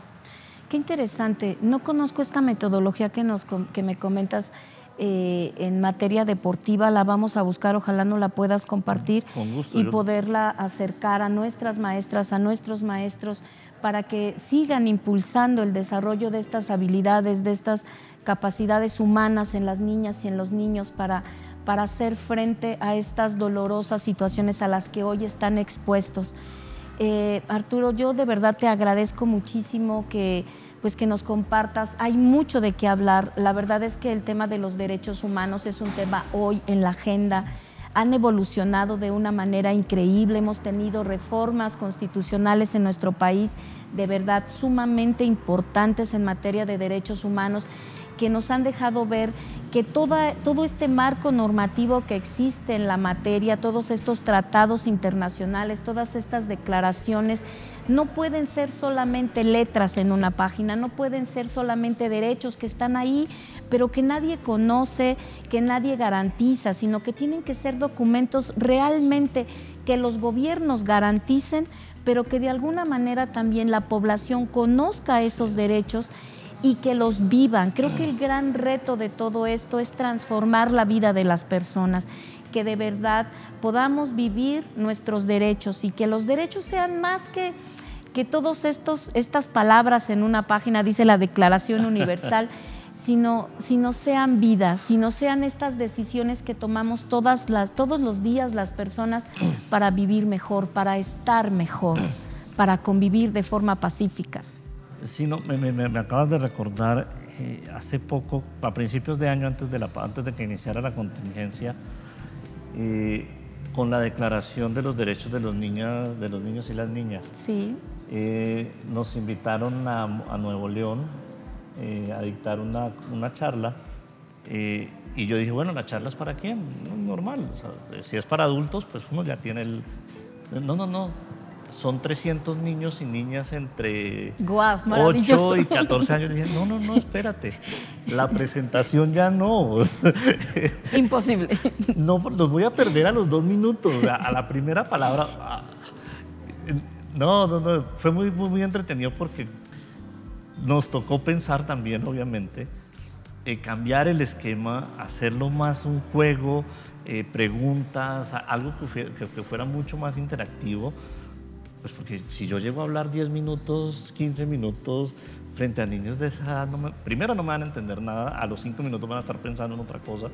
Qué interesante. No conozco esta metodología que, nos, que me comentas eh, en materia deportiva. La vamos a buscar. Ojalá no la puedas compartir Con gusto, y yo- poderla acercar a nuestras maestras, a nuestros maestros, para que sigan impulsando el desarrollo de estas habilidades, de estas capacidades humanas en las niñas y en los niños para, para hacer frente a estas dolorosas situaciones a las que hoy están expuestos. Eh, Arturo, yo de verdad te agradezco muchísimo que, pues, que nos compartas. Hay mucho de qué hablar. La verdad es que el tema de los derechos humanos es un tema hoy en la agenda. Han evolucionado de una manera increíble. Hemos tenido reformas constitucionales en nuestro país de verdad sumamente importantes en materia de derechos humanos que nos han dejado ver que toda, todo este marco normativo que existe en la materia, todos estos tratados internacionales, todas estas declaraciones, no pueden ser solamente letras en una página, no pueden ser solamente derechos que están ahí, pero que nadie conoce, que nadie garantiza, sino que tienen que ser documentos realmente que los gobiernos garanticen, pero que de alguna manera también la población conozca esos derechos y que los vivan. Creo que el gran reto de todo esto es transformar la vida de las personas, que de verdad podamos vivir nuestros derechos y que los derechos sean más que que todos estos estas palabras en una página dice la Declaración Universal, sino sino sean vidas, sino sean estas decisiones que tomamos todas las todos los días las personas para vivir mejor, para estar mejor, para convivir de forma pacífica. Sí, no, me, me- me- me acabas de recordar, eh, hace poco, a principios de año, antes de, la, antes de que iniciara la contingencia, eh, con la declaración de los derechos de los, niños, de los niños y las niñas, Sí. eh, nos invitaron a, a Nuevo León a dictar una, una charla. y yo dije, bueno, ¿la charla es para quién? No, normal. o sea, si es para adultos, pues uno ya tiene el... No, no, no. Son 300 niños y niñas entre Guau, maravilloso. 8 y 14 años. Y dije, no, no, no, espérate. La presentación ya no. Imposible. No, los voy a perder a los dos minutos, a, la primera palabra. ah, No, no, no, fue muy, muy, muy entretenido porque nos tocó pensar también, obviamente, eh, cambiar el esquema, hacerlo más un juego, eh, preguntas, algo que- que fuera mucho más interactivo. Pues porque si yo llego a hablar 10 minutos, 15 minutos frente a niños de esa edad, no me- primero no me van a entender nada, a los 5 minutos van a estar pensando en otra cosa.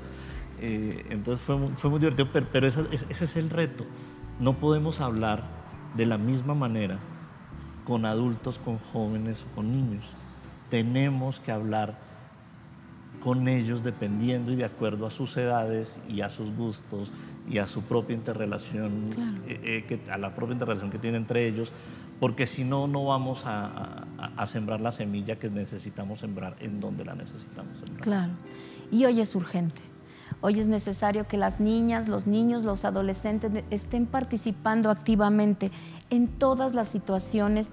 Eh, entonces fue, fue muy divertido, pero, pero ese es el reto. No podemos hablar de la misma manera con adultos, con jóvenes o con niños. Tenemos que hablar con ellos dependiendo y de acuerdo a sus edades y a sus gustos y a su propia interrelación, eh, eh, que, a la propia interrelación que tiene entre ellos, porque si no, no vamos a, a- a sembrar la semilla que necesitamos sembrar en donde la necesitamos sembrar. Claro. Y hoy es urgente. Hoy es necesario que las niñas, los niños, los adolescentes estén participando activamente en todas las situaciones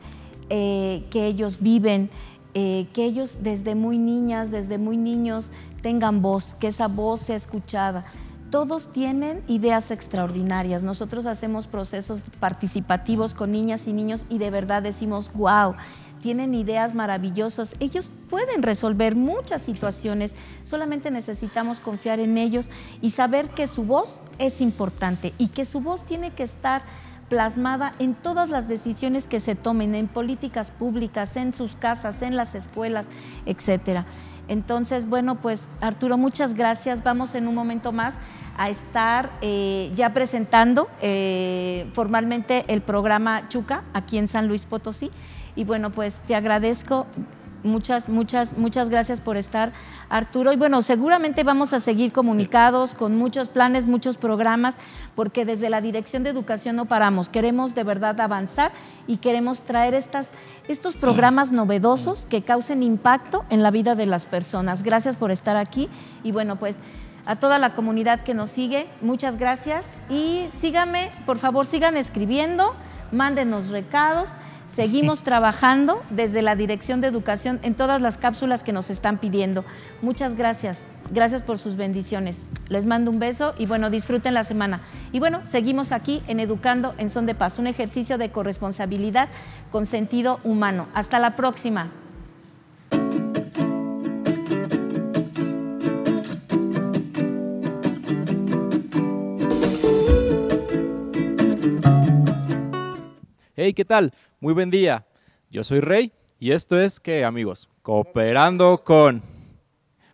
eh, que ellos viven, eh, que ellos desde muy niñas, desde muy niños tengan voz, que esa voz sea escuchada. Todos tienen ideas extraordinarias. Nosotros hacemos procesos participativos con niñas y niños y de verdad decimos, wow, tienen ideas maravillosas. Ellos pueden resolver muchas situaciones. Solamente necesitamos confiar en ellos y saber que su voz es importante y que su voz tiene que estar plasmada en todas las decisiones que se tomen, en políticas públicas, en sus casas, en las escuelas, etcétera. Entonces, bueno, pues Arturo, muchas gracias. Vamos en un momento más a estar eh, ya presentando eh, formalmente el programa Chuca aquí en San Luis Potosí. Y bueno, pues te agradezco. Muchas, muchas, muchas gracias por estar, Arturo. Y bueno, seguramente vamos a seguir comunicados con muchos planes, muchos programas, porque desde la Dirección de Educación no paramos. Queremos de verdad avanzar y queremos traer estas, estos programas novedosos que causen impacto en la vida de las personas. Gracias por estar aquí. Y bueno, pues a toda la comunidad que nos sigue, muchas gracias. Y síganme, por favor, sigan escribiendo, mándenos recados. Seguimos trabajando desde la Dirección de Educación en todas las cápsulas que nos están pidiendo. Muchas gracias. Gracias por sus bendiciones. Les mando un beso y bueno, disfruten la semana. Y bueno, seguimos aquí en Educando en Son de Paz, un ejercicio de corresponsabilidad con sentido humano. Hasta la próxima. Hey, ¿qué tal? Muy buen día. Yo soy Rey y esto es que, amigos, cooperando con.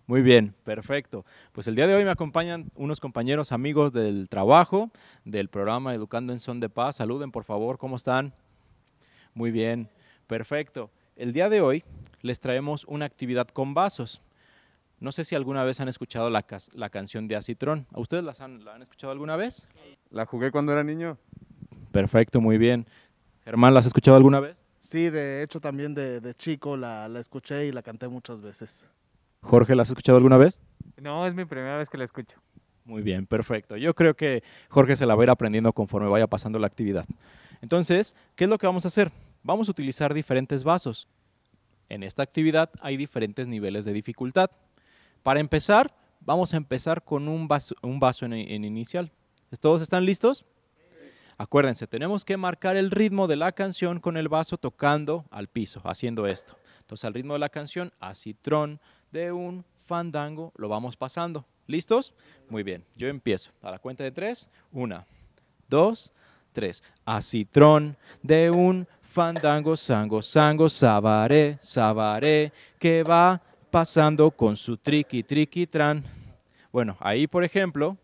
Muy bien, perfecto. Pues el día de hoy me acompañan unos compañeros amigos del trabajo, del programa Educando en Son de Paz. Saluden, por favor, ¿cómo están? Muy bien, perfecto. El día de hoy les traemos una actividad con vasos. No sé si alguna vez han escuchado la, canción de Acitrón. ¿A ustedes las han- la han escuchado alguna vez? La jugué cuando era niño. Perfecto, muy bien. Germán, ¿la has escuchado alguna vez? Sí, de hecho también de, de chico la, la escuché y la canté muchas veces. Jorge, ¿la has escuchado alguna vez? No, es mi primera vez que la escucho. Muy bien, perfecto. Yo creo que Jorge se la va a ir aprendiendo conforme vaya pasando la actividad. Entonces, ¿qué es lo que vamos a hacer? Vamos a utilizar diferentes vasos. En esta actividad hay diferentes niveles de dificultad. Para empezar, vamos a empezar con un vaso, un vaso en, en inicial. ¿Todos están listos? Acuérdense, tenemos que marcar el ritmo de la canción con el vaso tocando al piso, haciendo esto. Entonces, al ritmo de la canción, acitrón de un fandango, lo vamos pasando. ¿Listos? Muy bien, yo empiezo. A la cuenta de tres. Una, dos, tres. Acitrón de un fandango, sango, sango, sabaré, sabaré, que va pasando con su triqui, triqui, tran. Bueno, ahí, por ejemplo,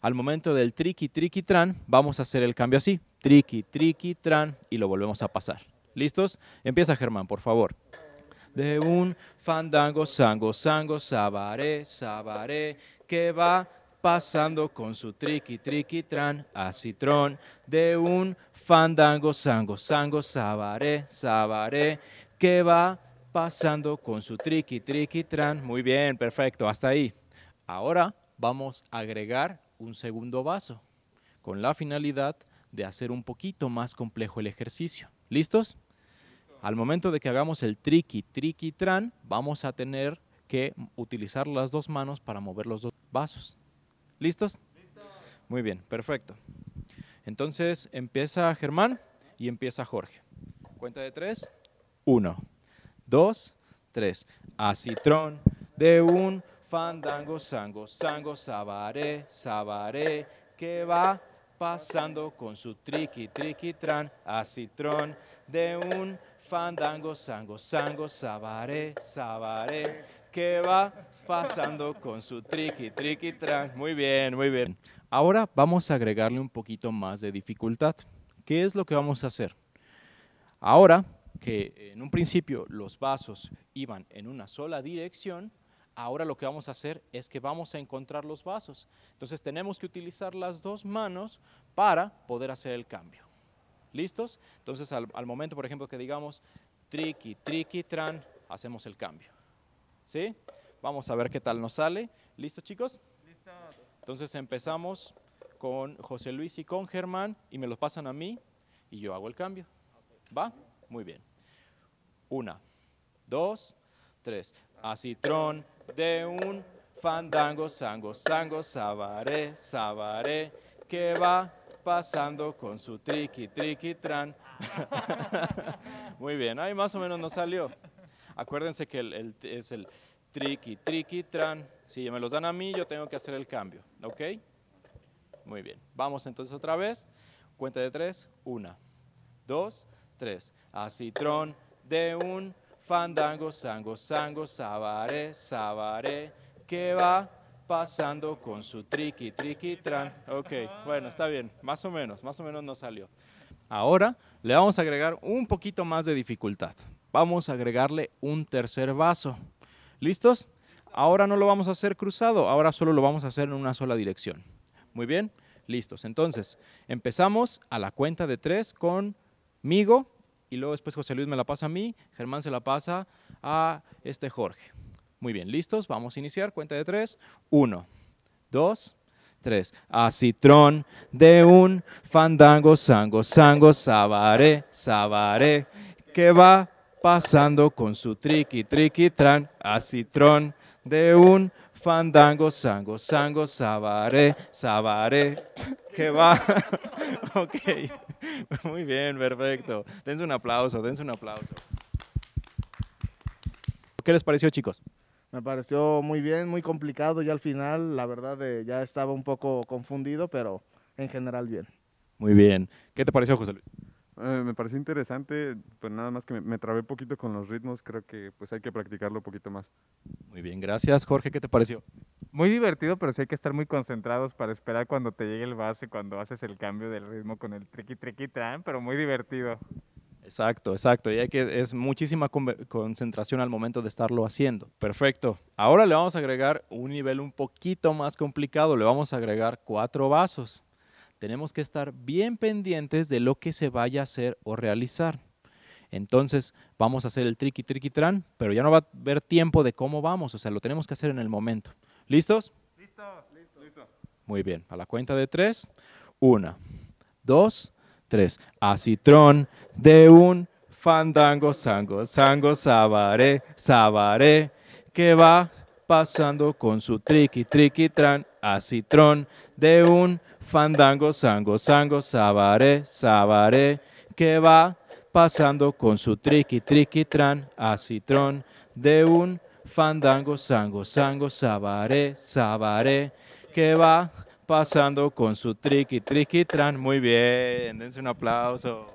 al momento del triqui, triqui, tran, vamos a hacer el cambio así. Triqui, triqui, tran, y lo volvemos a pasar. ¿Listos? Empieza Germán, por favor. De un fandango, sango, sango, sabaré, sabaré, que va pasando con su triqui, triqui, tran, acitrón. De un fandango, sango, sango, sabaré, sabaré, que va pasando con su triqui, triqui, tran. Muy bien, perfecto, hasta ahí. Ahora vamos a agregar un segundo vaso con la finalidad de hacer un poquito más complejo el ejercicio. ¿Listos? Al momento de que hagamos el triqui, triqui, tran, vamos a tener que utilizar las dos manos para mover los dos vasos. ¿Listos? Muy bien, perfecto. Entonces empieza Germán y empieza Jorge. Cuenta de tres. Uno, dos, tres. Acitrón de un fandango, sango, sango, sabaré, sabaré, que va pasando con su triqui, triqui, tran, acitrón de un fandango, sango, sango, sabaré, sabaré, que va pasando con su triqui, triqui, tran. Muy bien, muy bien. Ahora vamos a agregarle un poquito más de dificultad. ¿Qué es lo que vamos a hacer? Ahora que en un principio los vasos iban en una sola dirección, ahora lo que vamos a hacer es que vamos a encontrar los vasos. Entonces tenemos que utilizar las dos manos para poder hacer el cambio. ¿Listos? Entonces al, momento, por ejemplo, que digamos triqui, triqui, tran, hacemos el cambio. ¿Sí? Vamos a ver qué tal nos sale. ¿Listo, chicos? Entonces empezamos con José Luis y con Germán y me los pasan a mí y yo hago el cambio. ¿Va? Muy bien. Una, dos, tres. Acitrón de un fandango, sango, sango, sabaré, sabaré, que va pasando con su triqui, triqui, tran. Muy bien, ahí más o menos nos salió. Acuérdense que es el triqui, triqui, tran. Si me los dan a mí, yo tengo que hacer el cambio, ¿ok? Muy bien, vamos entonces otra vez. Cuenta de tres. Una, dos, tres. Acitrón de un fandango, sango, sango, sabaré, sabaré, que va pasando con su triqui, triqui, tran. Ok, bueno, está bien, más o menos, más o menos nos salió. Ahora le vamos a agregar un poquito más de dificultad. Vamos a agregarle un tercer vaso. ¿Listos? Ahora no lo vamos a hacer cruzado, ahora solo lo vamos a hacer en una sola dirección. Muy bien, listos. Entonces, empezamos a la cuenta de tres conmigo y luego después José Luis me la pasa a mí, Germán se la pasa a este Jorge. Muy bien, listos, vamos a iniciar. Cuenta de tres. Uno, dos, tres. Acitrón de un fandango, sango, sango, sabaré, sabaré, que va pasando con su triqui, triqui, tran. Acitrón de un fandango, sango, sango, sabaré, sabaré, que va. ok, muy bien, perfecto. Dense un aplauso, dense un aplauso. ¿Qué les pareció, chicos? Me pareció muy bien, muy complicado y al final, la verdad, eh, ya estaba un poco confundido, pero en general bien. Muy bien. ¿Qué te pareció, José Luis? Eh, me pareció interesante, pues nada más que me, me trabé poquito con los ritmos, creo que pues hay que practicarlo un poquito más. Muy bien, gracias. Jorge, ¿qué te pareció? Muy divertido, pero sí hay que estar muy concentrados para esperar cuando te llegue el vaso y cuando haces el cambio del ritmo con el triqui triqui tran, pero muy divertido. Exacto, exacto. Y hay que, es muchísima concentración al momento de estarlo haciendo. Perfecto. Ahora le vamos a agregar un nivel un poquito más complicado. Le vamos a agregar cuatro vasos. Tenemos que estar bien pendientes de lo que se vaya a hacer o realizar. Entonces, vamos a hacer el triqui triqui tran, pero ya no va a haber tiempo de cómo vamos, o sea, lo tenemos que hacer en el momento. ¿Listos? Muy bien, a la cuenta de tres. Una, dos, tres. Acitrón de un fandango, sango, sango, sabaré, sabaré, que va pasando con su triqui, triqui, tran. Acitrón de un fandango, sango, sango, sabaré, sabaré, que va pasando con su triqui, triqui, tran. Acitrón de un fandango, sango, sango, sabaré, sabaré, que va pasando con su triqui, triqui, tran. Muy bien, dense un aplauso.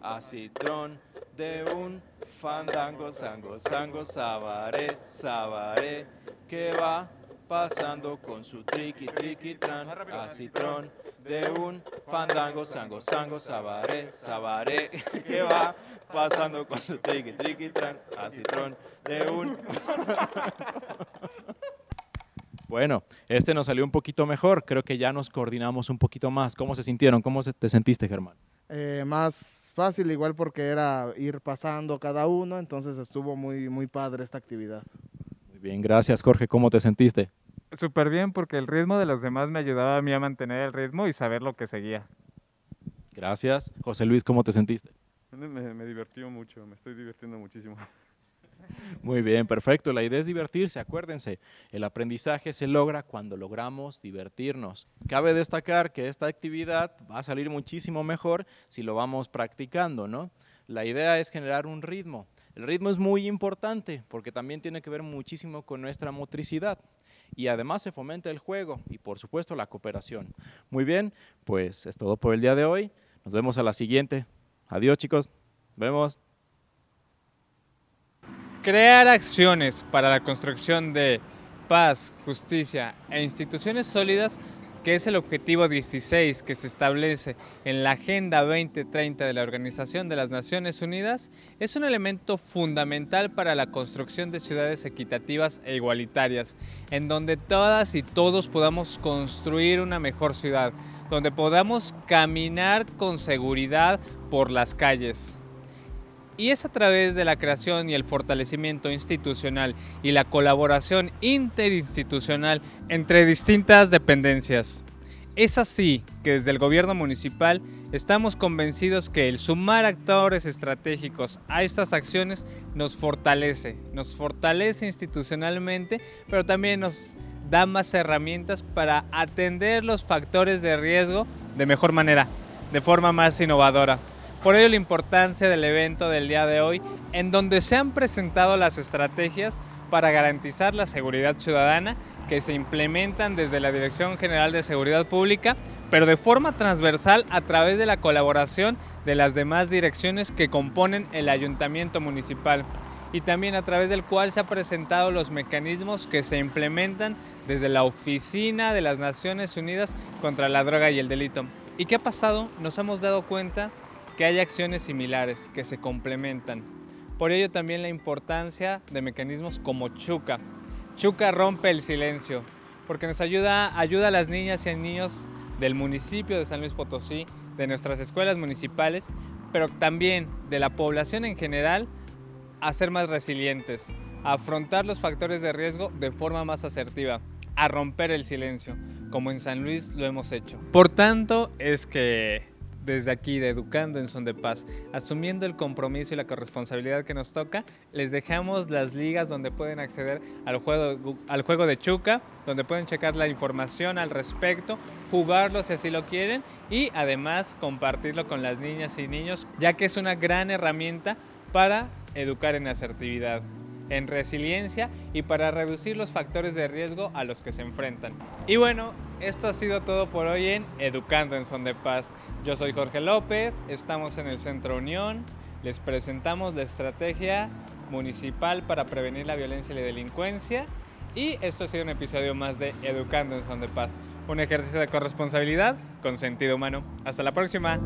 Acitrón de un fandango, sango, sango, sabaré, sabaré, que va pasando con su triqui, triqui, tran. Acitrón de un fandango, sango, sango, sabaré, sabaré, que va pasando con su triqui, triqui, tran. Acitrón de un Bueno, este nos salió un poquito mejor. Creo que ya nos coordinamos un poquito más. ¿Cómo se sintieron? ¿Cómo se- te sentiste, Germán? Eh, más fácil, igual porque era ir pasando cada uno, entonces estuvo muy, muy padre esta actividad. Muy bien, gracias, Jorge. ¿Cómo te sentiste? Súper bien porque el ritmo de los demás me ayudaba a mí a mantener el ritmo y saber lo que seguía. Gracias. José Luis, ¿cómo te sentiste? Me, me, divirtió mucho, me estoy divirtiendo muchísimo. Muy bien, perfecto. La idea es divertirse, acuérdense. El aprendizaje se logra cuando logramos divertirnos. Cabe destacar que esta actividad va a salir muchísimo mejor si lo vamos practicando, ¿no? La idea es generar un ritmo. El ritmo es muy importante porque también tiene que ver muchísimo con nuestra motricidad y además se fomenta el juego y por supuesto la cooperación. Muy bien, pues es todo por el día de hoy. Nos vemos a la siguiente. Adiós chicos. Vemos. Crear acciones para la construcción de paz, justicia e instituciones sólidas, que es el objetivo 16 que se establece en la Agenda 2030 de la Organización de las Naciones Unidas, es un elemento fundamental para la construcción de ciudades equitativas e igualitarias, en donde todas y todos podamos construir una mejor ciudad, donde podamos caminar con seguridad por las calles. Y es a través de la creación y el fortalecimiento institucional y la colaboración interinstitucional entre distintas dependencias. Es así que desde el gobierno municipal estamos convencidos que el sumar actores estratégicos a estas acciones nos fortalece, nos fortalece institucionalmente, pero también nos da más herramientas para atender los factores de riesgo de mejor manera, de forma más innovadora. Por ello la importancia del evento del día de hoy, en donde se han presentado las estrategias para garantizar la seguridad ciudadana que se implementan desde la Dirección General de Seguridad Pública, pero de forma transversal a través de la colaboración de las demás direcciones que componen el ayuntamiento municipal y también a través del cual se han presentado los mecanismos que se implementan desde la Oficina de las Naciones Unidas contra la Droga y el Delito. ¿Y qué ha pasado? Nos hemos dado cuenta que hay acciones similares que se complementan. Por ello también la importancia de mecanismos como Chuca. Chuca rompe el silencio porque nos ayuda, ayuda a las niñas y niños del municipio de San Luis Potosí, de nuestras escuelas municipales, pero también de la población en general a ser más resilientes, a afrontar los factores de riesgo de forma más asertiva, a romper el silencio, como en San Luis lo hemos hecho. Por tanto, es que desde aquí de Educando en Son de Paz, asumiendo el compromiso y la corresponsabilidad que nos toca, les dejamos las ligas donde pueden acceder al juego, al juego de Chuca, donde pueden checar la información al respecto, jugarlo si así lo quieren y además compartirlo con las niñas y niños, ya que es una gran herramienta para educar en asertividad en resiliencia y para reducir los factores de riesgo a los que se enfrentan. Y bueno, esto ha sido todo por hoy en Educando en Son de Paz. Yo soy Jorge López, estamos en el Centro Unión, les presentamos la estrategia municipal para prevenir la violencia y la delincuencia y esto ha sido un episodio más de Educando en Son de Paz, un ejercicio de corresponsabilidad con sentido humano. Hasta la próxima.